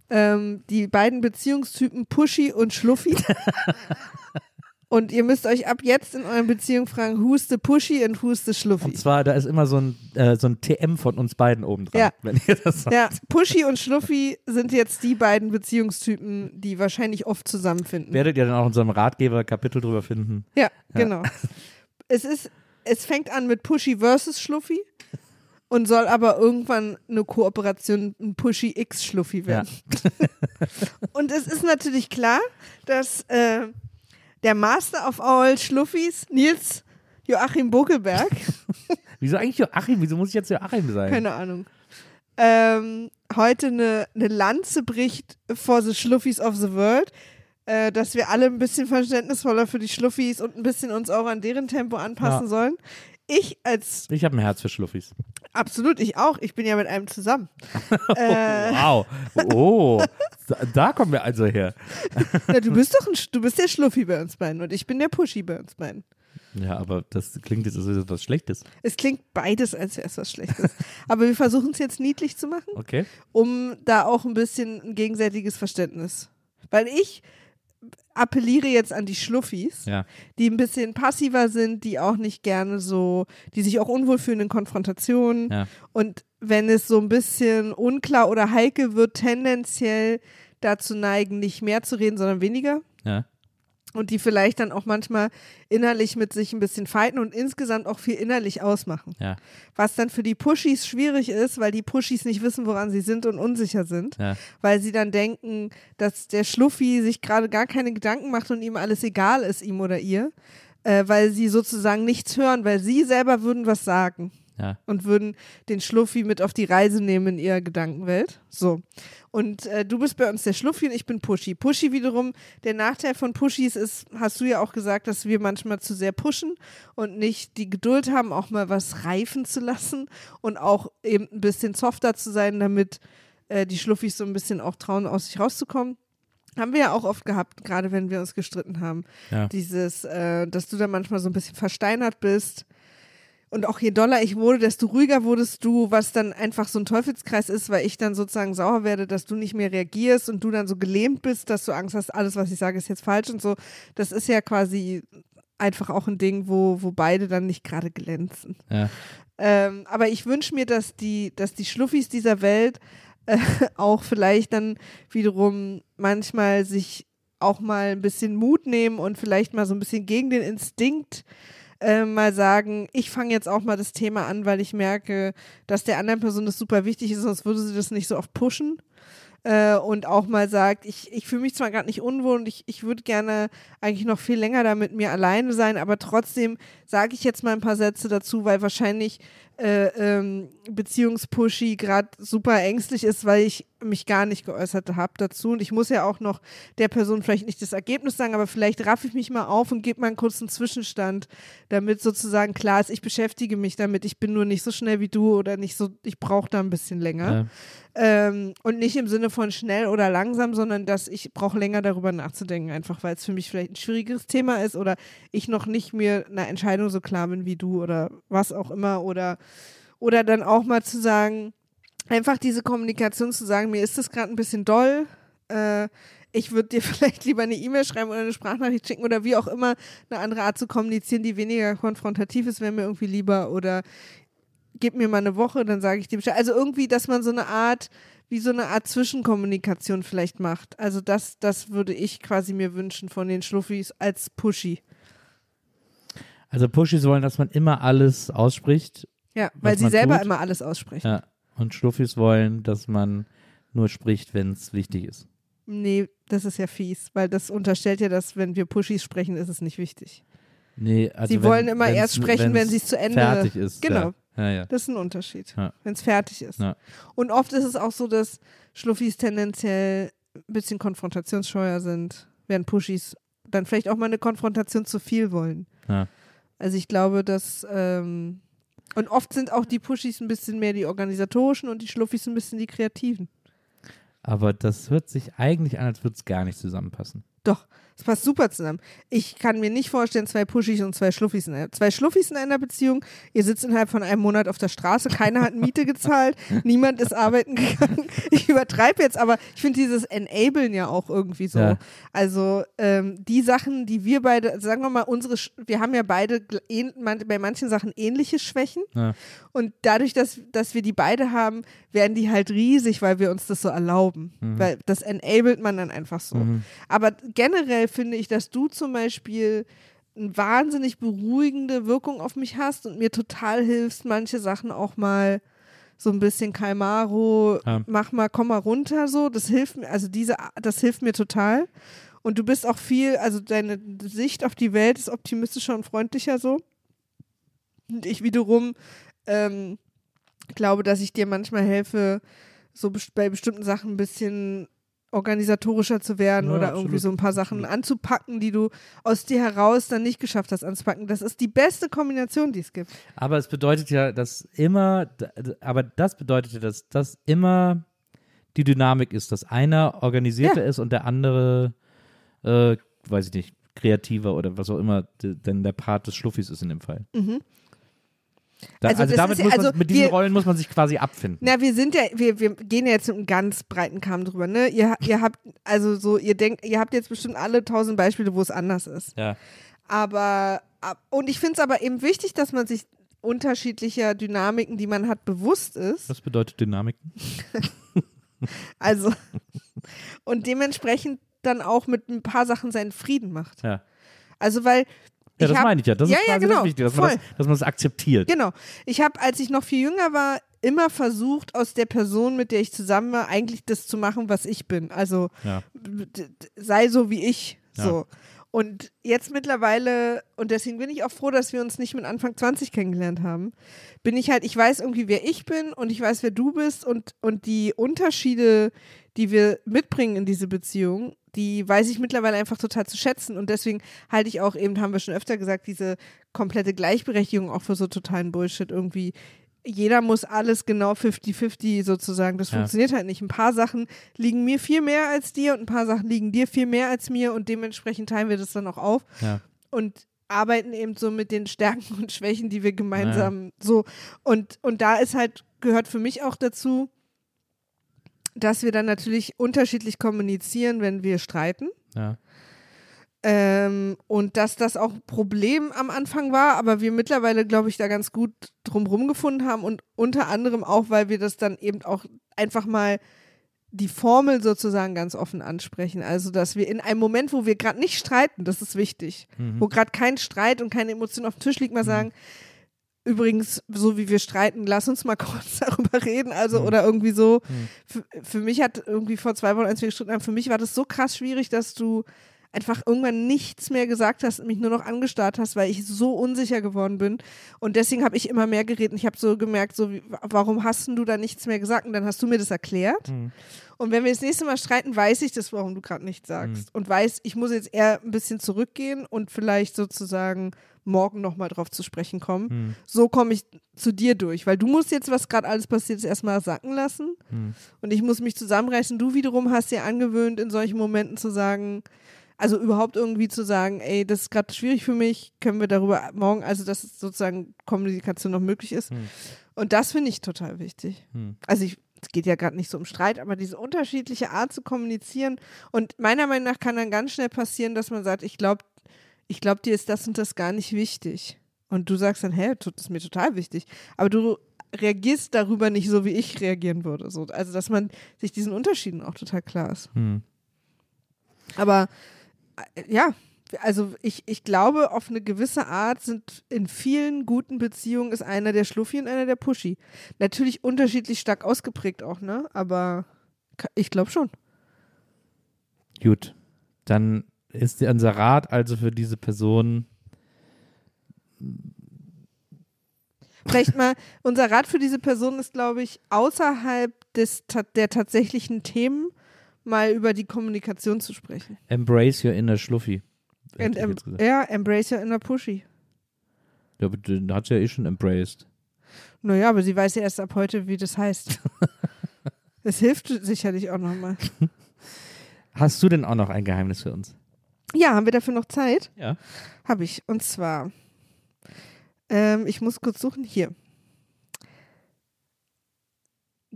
Ähm, die beiden Beziehungstypen Pushy und Schluffi. Und ihr müsst euch ab jetzt in euren Beziehungen fragen, who's the pushy and who's the schluffy. Und zwar, da ist immer so ein, äh, so ein TM von uns beiden oben dran, ja. wenn ihr das sagt. Ja, pushy und schluffy sind jetzt die beiden Beziehungstypen, die wahrscheinlich oft zusammenfinden. Werdet ihr dann auch in unserem Ratgeber Kapitel drüber finden. Ja, ja. genau. es ist, es fängt an mit pushy versus schluffy und soll aber irgendwann eine Kooperation, ein Pushy X Schluffi werden. Ja. und es ist natürlich klar, dass äh, der Master of all Schluffis, Nils Joachim Buckelberg. Wieso eigentlich Joachim? Wieso muss ich jetzt Joachim sein? Keine Ahnung. Ähm, heute eine, eine Lanze bricht for the Schluffis of the World. Äh, dass wir alle ein bisschen verständnisvoller für die Schluffis und ein bisschen uns auch an deren Tempo anpassen ja. sollen. Ich als. Ich habe ein Herz für Schluffis. Absolut, ich auch. Ich bin ja mit einem zusammen. äh, wow. Oh, da kommen wir also her. ja, du bist doch ein, du bist der Schluffi bei uns beiden und ich bin der Pushy bei uns beiden. Ja, aber das klingt jetzt als etwas Schlechtes. Es klingt beides als wäre es was Schlechtes. aber wir versuchen es jetzt niedlich zu machen, okay. um da auch ein bisschen ein gegenseitiges Verständnis. Weil ich appelliere jetzt an die Schluffis, ja. die ein bisschen passiver sind, die auch nicht gerne so, die sich auch unwohl fühlen in Konfrontationen. Ja. Und wenn es so ein bisschen unklar oder heikel wird, tendenziell dazu neigen, nicht mehr zu reden, sondern weniger. Ja und die vielleicht dann auch manchmal innerlich mit sich ein bisschen fighten und insgesamt auch viel innerlich ausmachen. Ja. Was dann für die Pushis schwierig ist, weil die Pushis nicht wissen, woran sie sind und unsicher sind, ja. weil sie dann denken, dass der Schluffi sich gerade gar keine Gedanken macht und ihm alles egal ist, ihm oder ihr, äh, weil sie sozusagen nichts hören, weil sie selber würden was sagen. Ja. Und würden den Schluffi mit auf die Reise nehmen in ihrer Gedankenwelt. So. Und äh, du bist bei uns der Schluffi und ich bin Pushy. Pushy wiederum, der Nachteil von Pushys ist, hast du ja auch gesagt, dass wir manchmal zu sehr pushen und nicht die Geduld haben, auch mal was reifen zu lassen und auch eben ein bisschen softer zu sein, damit äh, die Schluffis so ein bisschen auch trauen, aus sich rauszukommen. Haben wir ja auch oft gehabt, gerade wenn wir uns gestritten haben. Ja. Dieses, äh, dass du da manchmal so ein bisschen versteinert bist und auch je doller ich wurde, desto ruhiger wurdest du, was dann einfach so ein Teufelskreis ist, weil ich dann sozusagen sauer werde, dass du nicht mehr reagierst und du dann so gelähmt bist, dass du Angst hast, alles, was ich sage, ist jetzt falsch und so. Das ist ja quasi einfach auch ein Ding, wo, wo beide dann nicht gerade glänzen. Ja. Ähm, aber ich wünsche mir, dass die, dass die Schluffis dieser Welt äh, auch vielleicht dann wiederum manchmal sich auch mal ein bisschen Mut nehmen und vielleicht mal so ein bisschen gegen den Instinkt äh, mal sagen, ich fange jetzt auch mal das Thema an, weil ich merke, dass der anderen Person das super wichtig ist, sonst würde sie das nicht so oft pushen. Äh, und auch mal sagt, ich, ich fühle mich zwar gerade nicht unwohl und ich, ich würde gerne eigentlich noch viel länger da mit mir alleine sein, aber trotzdem sage ich jetzt mal ein paar Sätze dazu, weil wahrscheinlich äh, ähm, Beziehungspushy gerade super ängstlich ist, weil ich mich gar nicht geäußert habe dazu. Und ich muss ja auch noch der Person vielleicht nicht das Ergebnis sagen, aber vielleicht raff ich mich mal auf und gebe mal einen kurzen Zwischenstand, damit sozusagen klar ist, ich beschäftige mich damit. Ich bin nur nicht so schnell wie du oder nicht so, ich brauche da ein bisschen länger. Ja. Ähm, und nicht im Sinne von schnell oder langsam, sondern dass ich brauche länger darüber nachzudenken, einfach weil es für mich vielleicht ein schwieriges Thema ist oder ich noch nicht mir eine Entscheidung so klar bin wie du oder was auch immer oder oder dann auch mal zu sagen, einfach diese Kommunikation zu sagen, mir ist das gerade ein bisschen doll. Äh, ich würde dir vielleicht lieber eine E-Mail schreiben oder eine Sprachnachricht schicken oder wie auch immer eine andere Art zu kommunizieren, die weniger konfrontativ ist, wäre mir irgendwie lieber oder gib mir mal eine Woche, dann sage ich dir Bescheid. Also irgendwie, dass man so eine Art, wie so eine Art Zwischenkommunikation vielleicht macht. Also das, das würde ich quasi mir wünschen von den Schluffis als Pushy. Also Pushis wollen, dass man immer alles ausspricht. Ja, weil sie selber tut. immer alles aussprechen. Ja. Und Schluffis wollen, dass man nur spricht, wenn es wichtig ist. Nee, das ist ja fies, weil das unterstellt ja, dass wenn wir Pushys sprechen, ist es nicht wichtig. Nee, also Sie wenn, wollen immer erst sprechen, wenn sie es zu Ende- fertig ist. Genau. Ja, ja. Das ist ein Unterschied, Ja. wenn es fertig ist. Und oft ist es auch so, dass Schluffis tendenziell ein bisschen konfrontationsscheuer sind, während Pushis dann vielleicht auch mal eine Konfrontation zu viel wollen. Also ich glaube, dass ähm, und oft sind auch die Pushis ein bisschen mehr die organisatorischen und die Schluffis ein bisschen die kreativen. Aber das hört sich eigentlich an, als würde es gar nicht zusammenpassen. Doch, es passt super zusammen. Ich kann mir nicht vorstellen, zwei Pushis und zwei Schluffis in einer, zwei Schluffis in einer Beziehung. Ihr sitzt innerhalb von einem Monat auf der Straße, keiner hat Miete gezahlt, niemand ist arbeiten gegangen. Ich übertreibe jetzt, aber ich finde dieses Enablen ja auch irgendwie so. Ja. Also ähm, die Sachen, die wir beide, sagen wir mal, unsere, wir haben ja beide bei manchen Sachen ähnliche Schwächen. Ja. Und dadurch, dass, dass wir die beide haben, werden die halt riesig, weil wir uns das so erlauben. Weil das enabled man dann einfach so. Aber generell finde ich, dass du zum Beispiel eine wahnsinnig beruhigende Wirkung auf mich hast und mir total hilfst, manche Sachen auch mal so ein bisschen Kalmaro, Ja. mach mal, komm mal runter, so. Das hilft mir, also diese, das hilft mir total. Und du bist auch viel, also deine Sicht auf die Welt ist optimistischer und freundlicher so. Und ich wiederum ähm, glaube, dass ich dir manchmal helfe, so bei bestimmten Sachen ein bisschen organisatorischer zu werden Ja, oder absolut, irgendwie so ein paar Sachen absolut. anzupacken, die du aus dir heraus dann nicht geschafft hast anzupacken. Das ist die beste Kombination, die es gibt. Aber es bedeutet ja, dass immer, aber das bedeutet ja, dass das immer die Dynamik ist, dass einer organisierter Ja. ist und der andere, äh, weiß ich nicht, kreativer oder was auch immer denn der Part des Schluffis ist in dem Fall. Da, Also also damit ist muss man, also mit diesen wir- Rollen muss man sich quasi abfinden. Na, wir sind ja, wir, wir gehen ja jetzt mit einem ganz breiten Kamm drüber, ne? Ihr, ihr habt, also so, ihr denkt, ihr habt jetzt bestimmt alle tausend Beispiele, wo es anders ist. Ja. Aber, ab- und ich finde es aber eben wichtig, dass man sich unterschiedlicher Dynamiken, die man hat, bewusst ist. Was bedeutet Dynamik? Also, und dementsprechend dann auch mit ein paar Sachen seinen Frieden macht. Ja. Also, weil. Ja, das hab- meine ich ja. Das ja, ist ja, quasi genau, das Wichtige, dass man das, dass man das akzeptiert. Genau. Ich habe, als ich noch viel jünger war, immer versucht, aus der Person, mit der ich zusammen war, eigentlich das zu machen, was ich bin. Also Ja. sei so wie ich. Ja. So. Und jetzt mittlerweile, und deswegen bin ich auch froh, dass wir uns nicht mit Anfang 20 kennengelernt haben, bin ich halt, ich weiß irgendwie, wer ich bin und ich weiß, wer du bist und, und die Unterschiede, die wir mitbringen in diese Beziehung, die weiß ich mittlerweile einfach total zu schätzen. Und deswegen halte ich auch eben, haben wir schon öfter gesagt, diese komplette Gleichberechtigung auch für so totalen Bullshit irgendwie. Jeder muss alles genau 50-50 sozusagen. Das Ja. funktioniert halt nicht. Ein paar Sachen liegen mir viel mehr als dir und ein paar Sachen liegen dir viel mehr als mir und dementsprechend teilen wir das dann auch auf Ja. und arbeiten eben so mit den Stärken und Schwächen, die wir gemeinsam so und und da ist halt gehört für mich auch dazu, dass wir dann natürlich unterschiedlich kommunizieren, wenn wir streiten. Ja. Ähm, und dass das auch ein Problem am Anfang war, aber wir mittlerweile, glaube ich, da ganz gut drumrum gefunden haben und unter anderem auch, weil wir das dann eben auch einfach mal die Formel sozusagen ganz offen ansprechen. Also, dass wir in einem Moment, wo wir gerade nicht streiten, das ist wichtig, wo gerade kein Streit und keine Emotion auf dem Tisch liegt, mal sagen, übrigens, so wie wir streiten, lass uns mal kurz darüber reden. Also, oder irgendwie so. Für, für mich hat irgendwie vor zwei Wochen, als wir gestritten haben, für mich war das so krass schwierig, dass du einfach irgendwann nichts mehr gesagt hast und mich nur noch angestarrt hast, weil ich so unsicher geworden bin. Und deswegen habe ich immer mehr geredet. Und ich habe so gemerkt, so, wie, warum hast du da nichts mehr gesagt? Und dann hast du mir das erklärt. Mhm. Und wenn wir das nächste Mal streiten, weiß ich das, warum du gerade nichts sagst. Und weiß, ich muss jetzt eher ein bisschen zurückgehen und vielleicht sozusagen morgen nochmal drauf zu sprechen kommen. Hm. So komme ich zu dir durch, weil du musst jetzt, was gerade alles passiert ist, erstmal sacken lassen. Hm. Und ich muss mich zusammenreißen. Du wiederum hast dir angewöhnt, in solchen Momenten zu sagen, also überhaupt irgendwie zu sagen, ey, das ist gerade schwierig für mich, können wir darüber morgen, also dass sozusagen Kommunikation noch möglich ist. Hm. Und das finde ich total wichtig. Hm. Also ich, es geht ja gerade nicht so um Streit, aber diese unterschiedliche Art zu kommunizieren. Und meiner Meinung nach kann dann ganz schnell passieren, dass man sagt, ich glaube, ich glaube, dir ist das und das gar nicht wichtig. Und du sagst dann, hä, das ist mir total wichtig. Aber du reagierst darüber nicht so, wie ich reagieren würde. So, also, dass man sich diesen Unterschieden auch total klar ist. Hm. Aber äh, ja, also ich, ich glaube, auf eine gewisse Art sind in vielen guten Beziehungen ist einer der Schluffi und einer der Pushy. Natürlich unterschiedlich stark ausgeprägt auch, ne? Aber ich glaube schon. Gut. Dann ist unser Rat also für diese Person, Vielleicht mal, unser Rat für diese Person ist, glaube ich, außerhalb des, der tatsächlichen Themen mal über die Kommunikation zu sprechen. embrace your inner Schluffi. ich em ja, embrace your inner Pushy. Ja, aber den hat sie ja eh schon embraced. Naja, aber sie weiß ja erst ab heute, wie das heißt. Das hilft sicherlich auch nochmal. Hast du denn auch noch ein Geheimnis für uns? Ja, haben wir dafür noch Zeit? Ja. Habe ich. Und zwar, ähm, ich muss kurz suchen, hier.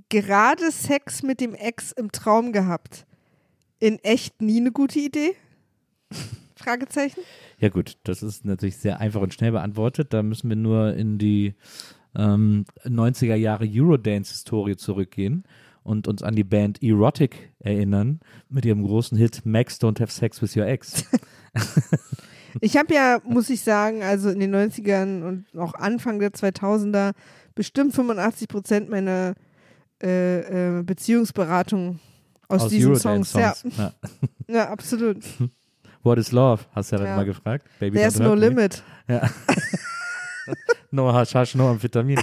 Gerade Sex mit dem Ex im Traum gehabt. In echt nie eine gute Idee? Fragezeichen. Ja gut, das ist natürlich sehr einfach und schnell beantwortet. Da müssen wir nur in die ähm, 90er Jahre Eurodance-Historie zurückgehen und uns an die Band Erotic erinnern mit ihrem großen Hit Max Don't Have Sex With Your Ex. Ich habe ja, muss ich sagen, also in den 90ern und auch Anfang der 2000er bestimmt 85 Prozent meiner äh, äh, Beziehungsberatung aus, diesen Songs. Ja, Eurodance-Songs. Ja. ja, absolut. What is Love? Hast du ja, dann Ja. mal gefragt. Baby There's no me. limit. Ja. no Hashash, no Amphetamin.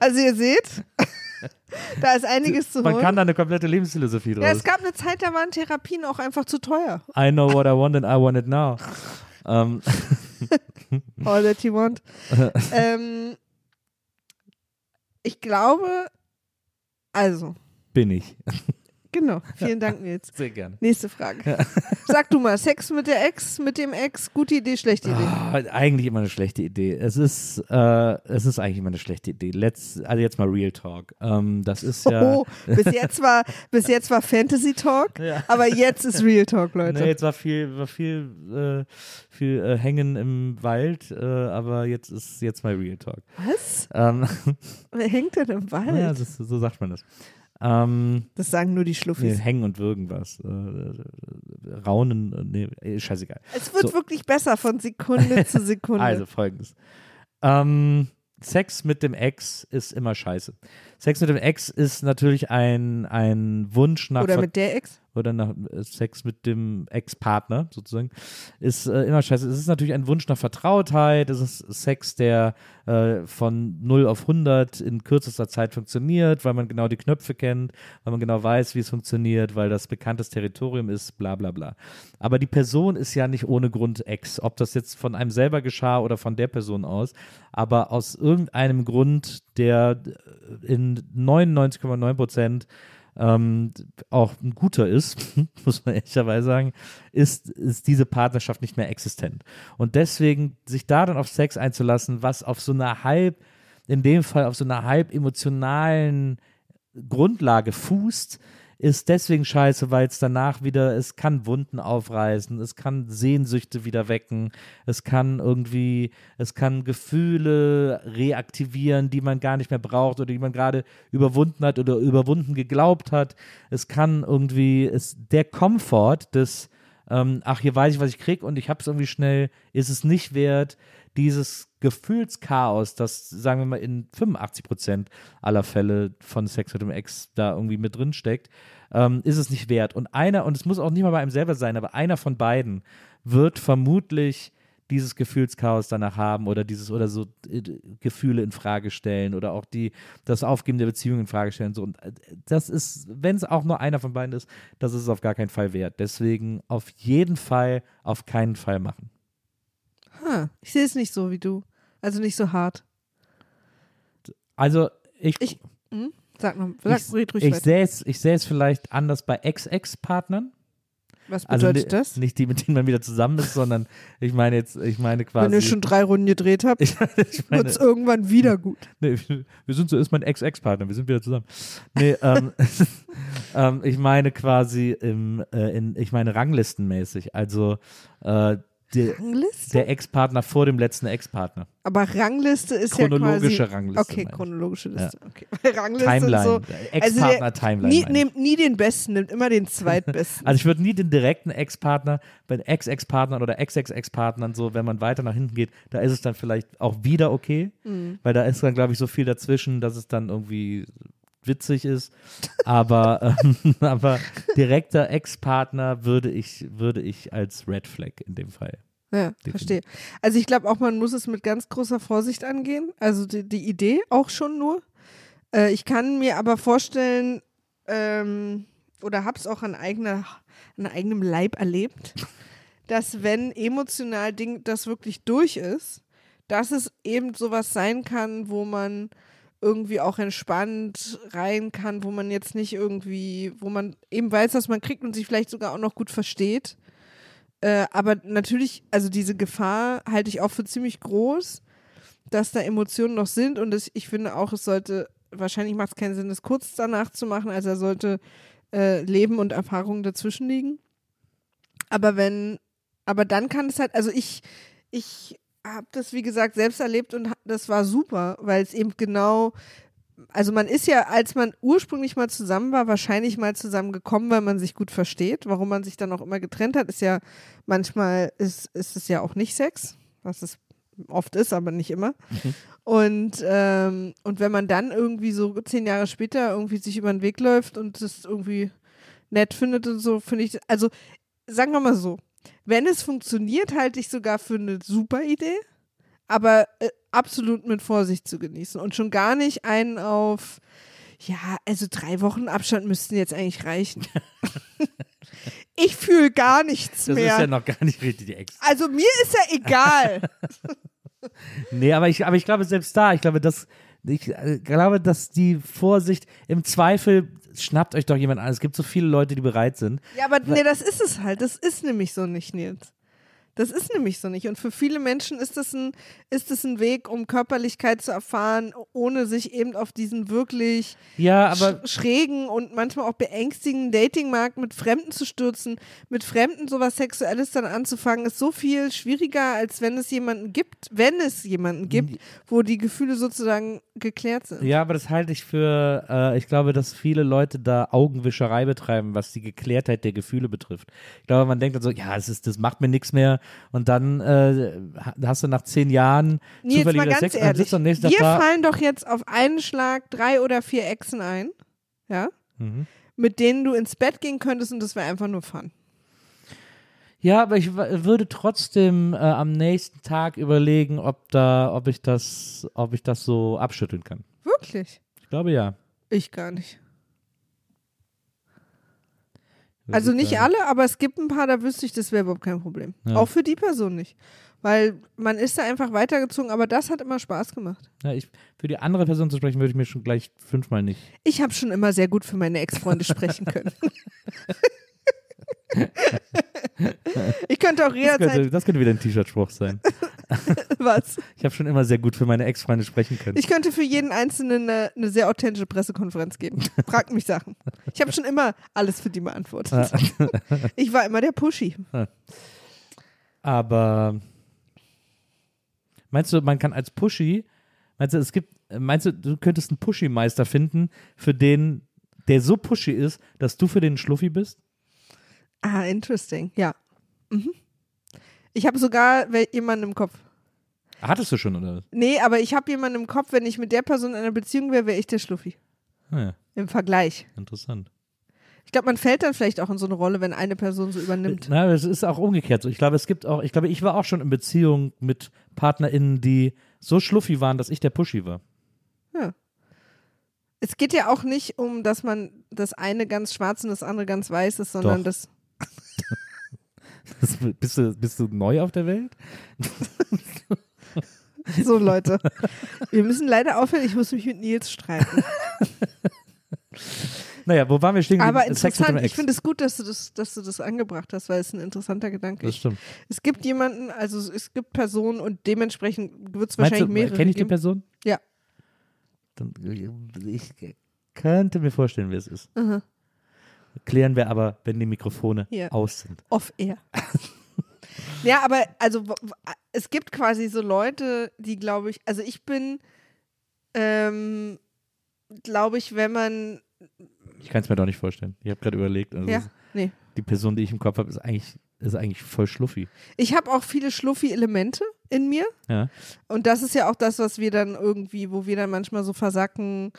Also ihr seht, da ist einiges zu Man holen. kann da eine komplette Lebensphilosophie ja, draus. es gab eine Zeit, da waren Therapien auch einfach zu teuer. I know what I want and I want it now. Ähm, All that you want. ähm, ich glaube, also, bin ich. Genau. Vielen Dank, Nils. Sehr gerne. Nächste Frage. Sag du mal, Sex mit der Ex, mit dem Ex, gute Idee, schlechte Idee. Ah, eigentlich immer eine schlechte Idee. Es ist, äh, es ist eigentlich immer eine schlechte Idee. Let's, also jetzt mal Real Talk. Ähm, das ist ja. Oh, bis jetzt war, bis jetzt war Fantasy Talk, Ja. aber jetzt ist Real Talk, Leute. Nee, jetzt war viel, war viel, äh, viel äh, Hängen im Wald, äh, aber jetzt ist jetzt mal Real Talk. Was? Ähm, Wer hängt denn im Wald? ja, das, so sagt man das. Ähm, das sagen nur die nee, Schluffis. hängen und würgen was. Äh, raunen, äh, nee, scheißegal. Es wird so. wirklich besser von Sekunde zu Sekunde. Also folgendes. Ähm, Sex mit dem Ex ist immer scheiße. Sex mit dem Ex ist natürlich ein, ein Wunsch nach Oder Ver- mit der Ex? Oder nach äh, Sex mit dem Ex-Partner sozusagen, ist äh, immer scheiße. Es ist natürlich ein Wunsch nach Vertrautheit, es ist Sex, der äh, von 0 auf 100 in kürzester Zeit funktioniert, weil man genau die Knöpfe kennt, weil man genau weiß, wie es funktioniert, weil das bekanntes Territorium ist, bla bla bla. Aber die Person ist ja nicht ohne Grund Ex, ob das jetzt von einem selber geschah oder von der Person aus, aber aus irgendeinem Grund, der äh, in 99,9 Prozent ähm, auch ein guter ist, muss man ehrlicherweise sagen, ist, ist diese Partnerschaft nicht mehr existent. Und deswegen sich da dann auf Sex einzulassen, was auf so einer halb, in dem Fall auf so einer halb emotionalen Grundlage fußt, ist deswegen scheiße, weil es danach wieder, es kann Wunden aufreißen, es kann Sehnsüchte wieder wecken, es kann irgendwie, es kann Gefühle reaktivieren, die man gar nicht mehr braucht oder die man gerade überwunden hat oder überwunden geglaubt hat. Es kann irgendwie, es, der Komfort des, ähm, ach, hier weiß ich, was ich krieg und ich hab's irgendwie schnell, ist es nicht wert. Dieses Gefühlschaos, das, sagen wir mal, in 85 Prozent aller Fälle von Sex mit dem Ex da irgendwie mit drin steckt, ähm, ist es nicht wert. Und einer, und es muss auch nicht mal bei einem selber sein, aber einer von beiden wird vermutlich dieses Gefühlschaos danach haben oder dieses oder so äh, Gefühle in Frage stellen oder auch die das Aufgeben der Beziehung in Frage stellen. So und äh, das ist wenn es auch nur einer von beiden ist das ist es auf gar keinen Fall wert. Deswegen auf jeden Fall auf keinen Fall machen Ha, ich sehe es nicht so wie du. Also nicht so hart. also ich Ich- Hm? Sag noch, sag ich, red ruhig ich sehe es ich sehe es vielleicht anders bei Ex-Ex-Partnern Was also bedeutet ni- das? nicht die mit denen man wieder zusammen ist sondern ich meine jetzt ich meine quasi Wenn ihr schon drei Runden gedreht habt, wird es irgendwann wieder gut. Nee, wir sind so, ist mein Ex-Ex-Partner, wir sind wieder zusammen. Nee, ähm, ähm, ich meine quasi im, äh, in, ich meine ranglistenmäßig, also äh, Rangliste? der Ex-Partner vor dem letzten Ex-Partner. Aber Rangliste ist ja Chronologische quasi... Rangliste, Okay, chronologische Liste. Okay. Weil Rangliste Timeline, so... Ex-Partner-Timeline. Nie, meine ich. nehmt nie den Besten, nimmt immer den Zweitbesten. Also ich würde nie den direkten Ex-Partner, bei Ex-Ex-Partnern oder Ex-Ex-Ex-Partnern so, wenn man weiter nach hinten geht, da ist es dann vielleicht auch wieder okay, Mhm. weil da ist dann, glaube ich, so viel dazwischen, dass es dann irgendwie witzig ist. Aber, ähm, aber direkter Ex-Partner würde ich, würde ich als Red Flag in dem Fall. Ja, verstehe. Also ich glaube auch, man muss es mit ganz großer Vorsicht angehen. Also die, die Idee auch schon nur. Äh, ich kann mir aber vorstellen, ähm, oder habe es auch an, eigener, an eigenem Leib erlebt, dass wenn emotional Ding das wirklich durch ist, dass es eben sowas sein kann, wo man irgendwie auch entspannt rein kann, wo man jetzt nicht irgendwie, wo man eben weiß, was man kriegt und sich vielleicht sogar auch noch gut versteht. Äh, aber natürlich, also diese Gefahr halte ich auch für ziemlich groß, dass da Emotionen noch sind und es, ich finde auch, es sollte, wahrscheinlich macht es keinen Sinn, das kurz danach zu machen, also er sollte äh, Leben und Erfahrungen dazwischen liegen. Aber wenn, aber dann kann es halt, also ich, ich habe das wie gesagt selbst erlebt und das war super, weil es eben genau also man ist ja, als man ursprünglich mal zusammen war, wahrscheinlich mal zusammen gekommen, weil man sich gut versteht. Warum man sich dann auch immer getrennt hat, ist ja manchmal ist, ist es ja auch nicht Sex, was es oft ist, aber nicht immer. Und, ähm, und wenn man dann irgendwie so zehn Jahre später irgendwie sich über den Weg läuft und es irgendwie nett findet und so, finde ich, also sagen wir mal so, wenn es funktioniert, halte ich sogar für eine super Idee, aber äh, absolut mit Vorsicht zu genießen und schon gar nicht einen auf, ja, also drei Wochen Abstand müssten jetzt eigentlich reichen. ich fühle gar nichts Das mehr. ist ja noch gar nicht richtig die Ex. also mir ist ja egal. Nee, aber ich, aber ich glaube, selbst da, ich glaube, dass, ich äh, glaube, dass die Vorsicht im Zweifel schnappt euch doch jemand an. Es gibt so viele Leute, die bereit sind. Ja, aber nee, das ist es halt. Das ist nämlich so nicht, Nils. Das ist nämlich so nicht. Und für viele Menschen ist das ein, ist das ein Weg, um Körperlichkeit zu erfahren, ohne sich eben auf diesen wirklich Ja, aber sch schrägen und manchmal auch beängstigenden Datingmarkt mit Fremden zu stürzen, mit Fremden sowas Sexuelles dann anzufangen, ist so viel schwieriger, als wenn es jemanden gibt, wenn es jemanden gibt, wo die Gefühle sozusagen geklärt sind. Ja, aber das halte ich für, äh, ich glaube, dass viele Leute da Augenwischerei betreiben, was die Geklärtheit der Gefühle betrifft. Ich glaube, man denkt dann so, ja, es ist, das macht mir nichts mehr. Und dann äh, hast du nach zehn Jahren Nee, jetzt mal ganz Sex und ehrlich. am nächsten Wir Tag fallen doch jetzt auf einen Schlag drei oder vier Echsen ein, ja, Mhm. mit denen du ins Bett gehen könntest und das wäre einfach nur Fun. Ja, aber ich würde trotzdem äh, am nächsten Tag überlegen, ob da, ob ich das, ob ich das so abschütteln kann. Wirklich? Ich glaube ja. Ich gar nicht. Würde Also ich nicht sagen. alle, aber es gibt ein paar, da wüsste ich, das wäre überhaupt kein Problem. Ja. Auch für die Person nicht. Weil man ist da einfach weitergezogen, aber das hat immer Spaß gemacht. Ja, ich, für die andere Person zu sprechen, würde ich mir schon gleich fünfmal nicht. Ich habe schon immer sehr gut für meine Ex-Freunde sprechen können. ich könnte auch Das könnte, jederzeit das könnte wieder ein T-Shirt-Spruch sein. was. Ich habe schon immer sehr gut für meine Ex-Freunde sprechen können. Ich könnte für jeden Einzelnen eine, eine sehr authentische Pressekonferenz geben. Fragt mich Sachen. Ich habe schon immer alles für die beantwortet. Ich war immer der Pushy. Aber meinst du, man kann als Pushy, meinst du, es gibt, meinst du, du könntest einen Pushy-Meister finden, für den, der so pushy ist, dass du für den Schluffi bist? Ah, interesting. Ja. Mhm. Ich habe sogar jemanden im Kopf. Hattest du schon, oder? Nee, aber ich habe jemanden im Kopf, wenn ich mit der Person in einer Beziehung wäre, wäre ich der Schluffi. Ah, ja, Im Vergleich. interessant. Ich glaube, man fällt dann vielleicht auch in so eine Rolle, wenn eine Person so übernimmt. Na, es ist auch umgekehrt so. Ich glaube, es gibt auch, ich glaube, ich war auch schon in Beziehung mit PartnerInnen, die so schluffi waren, dass ich der Pushy war. Es geht ja auch nicht um, dass man das eine ganz schwarz und das andere ganz weiß ist, sondern Doch. das. Das, bist, du, bist du neu auf der Welt? So, Leute. Wir müssen leider aufhören, ich muss mich mit Nils streiten. Naja, wo waren wir stehen? Aber interessant, ich finde es gut, dass du, das, dass du das angebracht hast, weil es ein interessanter Gedanke Das ist. stimmt. Es gibt jemanden, also es gibt Personen und dementsprechend wird es wahrscheinlich du, mehrere kenne ich die. Person? Ja. Dann, ich könnte mir vorstellen, wer es ist. Mhm. Klären wir aber, wenn die Mikrofone Ja. aus sind. Off-air. ja, aber also es gibt quasi so Leute, die glaube ich, also ich bin, ähm, glaube ich, wenn man, Ich kann es mir doch nicht vorstellen. Ich habe gerade überlegt. Also ja, nee. Die Person, die ich im Kopf habe, ist eigentlich, ist eigentlich voll schluffi. Ich habe auch viele Schluffi-Elemente in mir. Ja. Und das ist ja auch das, was wir dann irgendwie, wo wir dann manchmal so versacken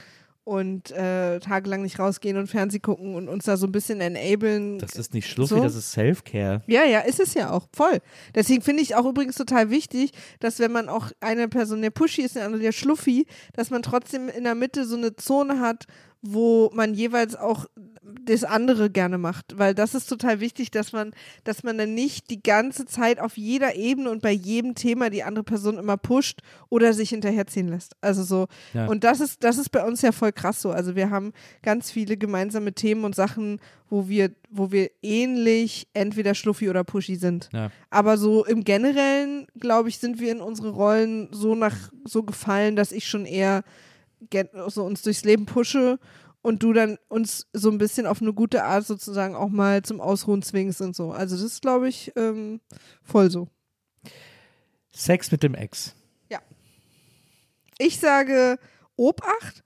und äh, tagelang nicht rausgehen und Fernseh gucken und uns da so ein bisschen enablen. Das ist nicht schluffi, So? das ist Self-Care. Ja, ja, ist es ja auch, voll. Deswegen finde ich auch übrigens total wichtig, dass wenn man auch eine Person der Pushy ist, eine andere der Schluffi, dass man trotzdem in der Mitte so eine Zone hat, wo man jeweils auch das andere gerne macht, weil das ist total wichtig, dass man, dass man dann nicht die ganze Zeit auf jeder Ebene und bei jedem Thema die andere Person immer pusht oder sich hinterherziehen lässt. Also so Ja. und das ist das ist bei uns ja voll krass so. Also wir haben ganz viele gemeinsame Themen und Sachen, wo wir wo wir ähnlich entweder schluffi oder pushy sind. Ja. Aber so im Generellen, glaube ich, sind wir in unsere Rollen so nach so gefallen, dass ich schon eher so uns durchs Leben pushe und du dann uns so ein bisschen auf eine gute Art sozusagen auch mal zum Ausruhen zwingst und so. Also das ist, glaube ich, ähm, voll so. Sex mit dem Ex. Ich sage Obacht,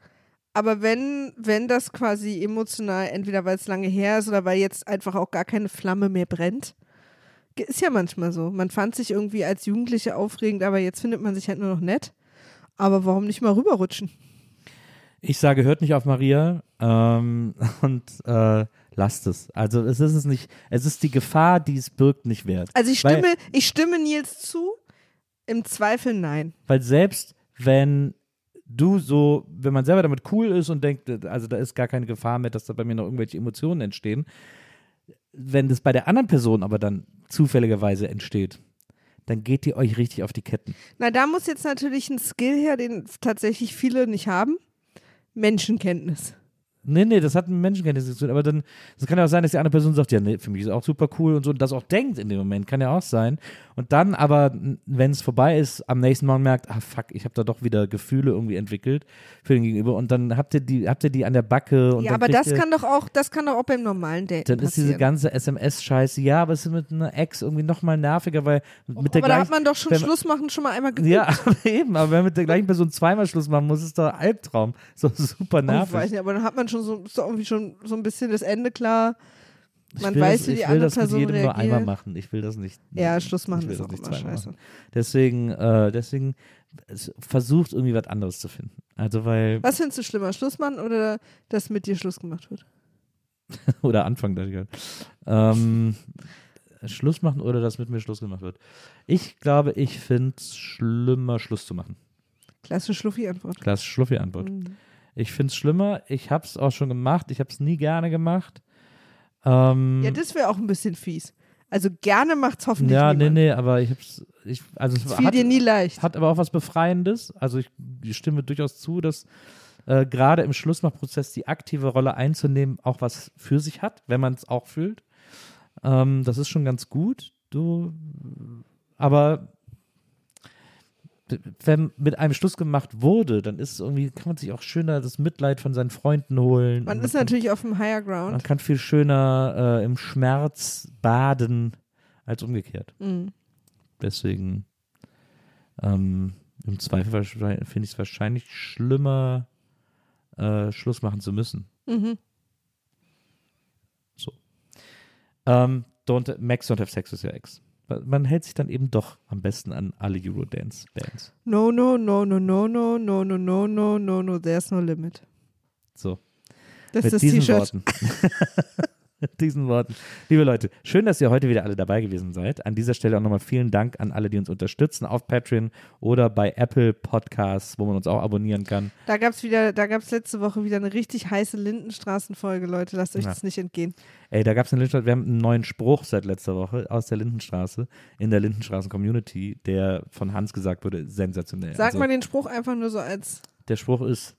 aber wenn, wenn das quasi emotional, entweder weil es lange her ist oder weil jetzt einfach auch gar keine Flamme mehr brennt, ist ja manchmal so. Man fand sich irgendwie als Jugendliche aufregend, aber jetzt findet man sich halt nur noch nett. Aber warum nicht mal rüberrutschen? Ich sage, hört nicht auf Maria ähm, und äh, lasst es. Also es ist es nicht, es ist die Gefahr, die es birgt, nicht wert. Also ich Weil- stimme, ich stimme Nils zu, im Zweifel nein. Weil selbst wenn du so, wenn man selber damit cool ist und denkt, also da ist gar keine Gefahr mehr, dass da bei mir noch irgendwelche Emotionen entstehen, wenn das bei der anderen Person aber dann zufälligerweise entsteht, dann geht ihr euch richtig auf die Ketten. Na, da muss jetzt natürlich ein Skill her, den tatsächlich viele nicht haben. Menschenkenntnis. Nee, nee, das hat mit Menschenkenntnis zu tun. Aber dann, es kann ja auch sein, dass die andere Person sagt, ja, nee, für mich ist auch super cool und so und das auch denkt in dem Moment, kann ja auch sein. Und dann aber, wenn es vorbei ist, am nächsten Morgen merkt, ah fuck, ich habe da doch wieder Gefühle irgendwie entwickelt für den Gegenüber und dann habt ihr die, habt ihr die an der Backe und ja, aber das ihr- kann doch auch, das kann doch auch beim normalen Date dann ist diese passieren. ganze SMS-Scheiße, ja, aber es ist mit einer Ex irgendwie nochmal nerviger, weil mit der aber da gleichen, hat man doch schon wenn Schluss machen schon mal einmal geübt. Ja, aber eben, aber wenn man mit der gleichen Person zweimal Schluss machen muss, ist doch ein Albtraum. So super Oh, ich nervig. weiß nicht, aber dann hat man schon so, ist irgendwie schon so ein bisschen das Ende klar. Man weiß, das, wie die ich will andere das mit Person jedem nur einmal reagiert. machen. Ich will das nicht. Ja, Schluss machen ist das auch nicht immer scheiße. machen. Deswegen, äh, deswegen es, versucht irgendwie was anderes zu finden. Also weil, Was findest du schlimmer, Schluss machen oder dass mit dir Schluss gemacht wird? oder Anfang, gerade. Ähm, Schluss machen oder dass mit mir Schluss gemacht wird. Ich glaube, ich finde es schlimmer, Schluss zu machen. Klasse Schluffi-Antwort. Klasse Schluffi-Antwort. Mhm. Ich finde es schlimmer. Ich habe es auch schon gemacht. Ich habe es nie gerne gemacht. Ähm, Ja, das wäre auch ein bisschen fies. Also gerne macht's hoffentlich ja, nee, niemand. nee, aber ich hab's, ich, also es fiel hat, dir nie leicht. hat aber auch was Befreiendes. Also ich, ich stimme durchaus zu, dass äh, gerade im Schlussmachprozess die aktive Rolle einzunehmen auch was für sich hat, wenn man es auch fühlt. Ähm, das ist schon ganz gut. Du, aber wenn mit einem Schluss gemacht wurde, dann ist es irgendwie, kann man sich auch schöner das Mitleid von seinen Freunden holen. Man ist kann- natürlich auf dem Higher man Ground. kann viel schöner äh, im Schmerz baden als umgekehrt. Mhm. Deswegen ähm, im Zweifel finde ich es wahrscheinlich schlimmer, äh, Schluss machen zu müssen. Mhm. So. Ähm, don't, Max don't have sex with your ex. Man hält sich dann eben doch am besten an alle Eurodance-Bands. No, no, no, no, no, no, no, no, no, no, no, no, there's no limit. So. Das Mit ist das T-Shirt. Diesen Worten. Liebe Leute, schön, dass ihr heute wieder alle dabei gewesen seid. An dieser Stelle auch nochmal vielen Dank an alle, die uns unterstützen auf Patreon oder bei Apple Podcasts, wo man uns auch abonnieren kann. Da gab es wieder, da gab es letzte Woche wieder eine richtig heiße Lindenstraßenfolge, Leute. Lasst euch Ja. das nicht entgehen. Ey, da gab es eine Lindenstraße, wir haben einen neuen Spruch seit letzter Woche aus der Lindenstraße, in der Lindenstraßen-Community, der von Hans gesagt wurde, sensationell. Sag Also, mal den Spruch einfach nur so als. Der Spruch ist,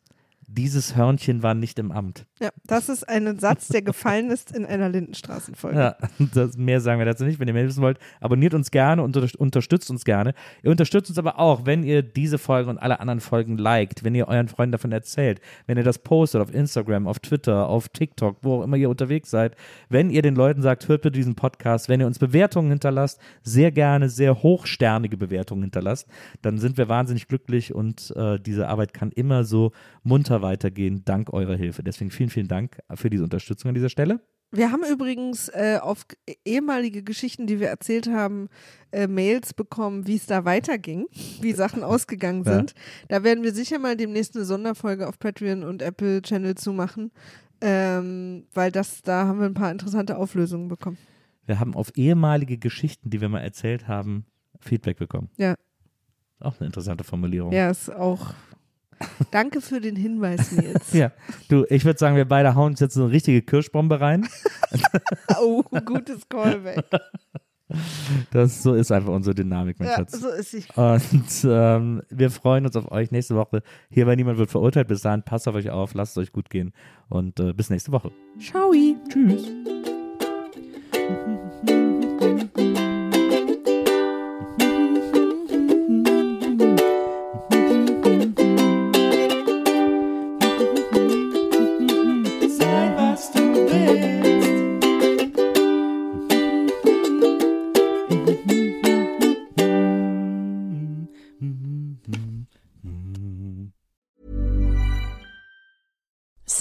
dieses Hörnchen war nicht im Amt. Ja, das ist ein Satz, der gefallen ist in einer Lindenstraßenfolge. Ja, das, mehr sagen wir dazu nicht. Wenn ihr mehr wissen wollt, abonniert uns gerne und unter- unterstützt uns gerne. Ihr unterstützt uns aber auch, wenn ihr diese Folge und alle anderen Folgen liked, wenn ihr euren Freunden davon erzählt, wenn ihr das postet auf Instagram, auf Twitter, auf TikTok, wo auch immer ihr unterwegs seid, wenn ihr den Leuten sagt, hört bitte diesen Podcast, wenn ihr uns Bewertungen hinterlasst, sehr gerne sehr hochsternige Bewertungen hinterlasst, dann sind wir wahnsinnig glücklich und äh, diese Arbeit kann immer so munter weitergehen, dank eurer Hilfe. Deswegen vielen, vielen Dank für diese Unterstützung an dieser Stelle. Wir haben übrigens äh, auf ehemalige Geschichten, die wir erzählt haben, äh, Mails bekommen, wie es da weiterging, wie Sachen ausgegangen Ja. sind. Da werden wir sicher mal demnächst eine Sonderfolge auf Patreon und Apple Channel zu machen, ähm, weil das, da haben wir ein paar interessante Auflösungen bekommen. Wir haben auf ehemalige Geschichten, die wir mal erzählt haben, Feedback bekommen. Ja. Auch eine interessante Formulierung. Ja, ist auch. Danke für den Hinweis, Nils. Ja, du, ich würde sagen, wir beide hauen uns jetzt so eine richtige Kirschbombe rein. Oh, gutes Callback. Das so ist einfach unsere Dynamik, mein Ja, Schatz. so ist sie. Und ähm, wir freuen uns auf euch nächste Woche. Hier bei Niemand wird verurteilt. Bis dahin, passt auf euch auf, lasst es euch gut gehen und äh, bis nächste Woche. Ciao. Tschüss.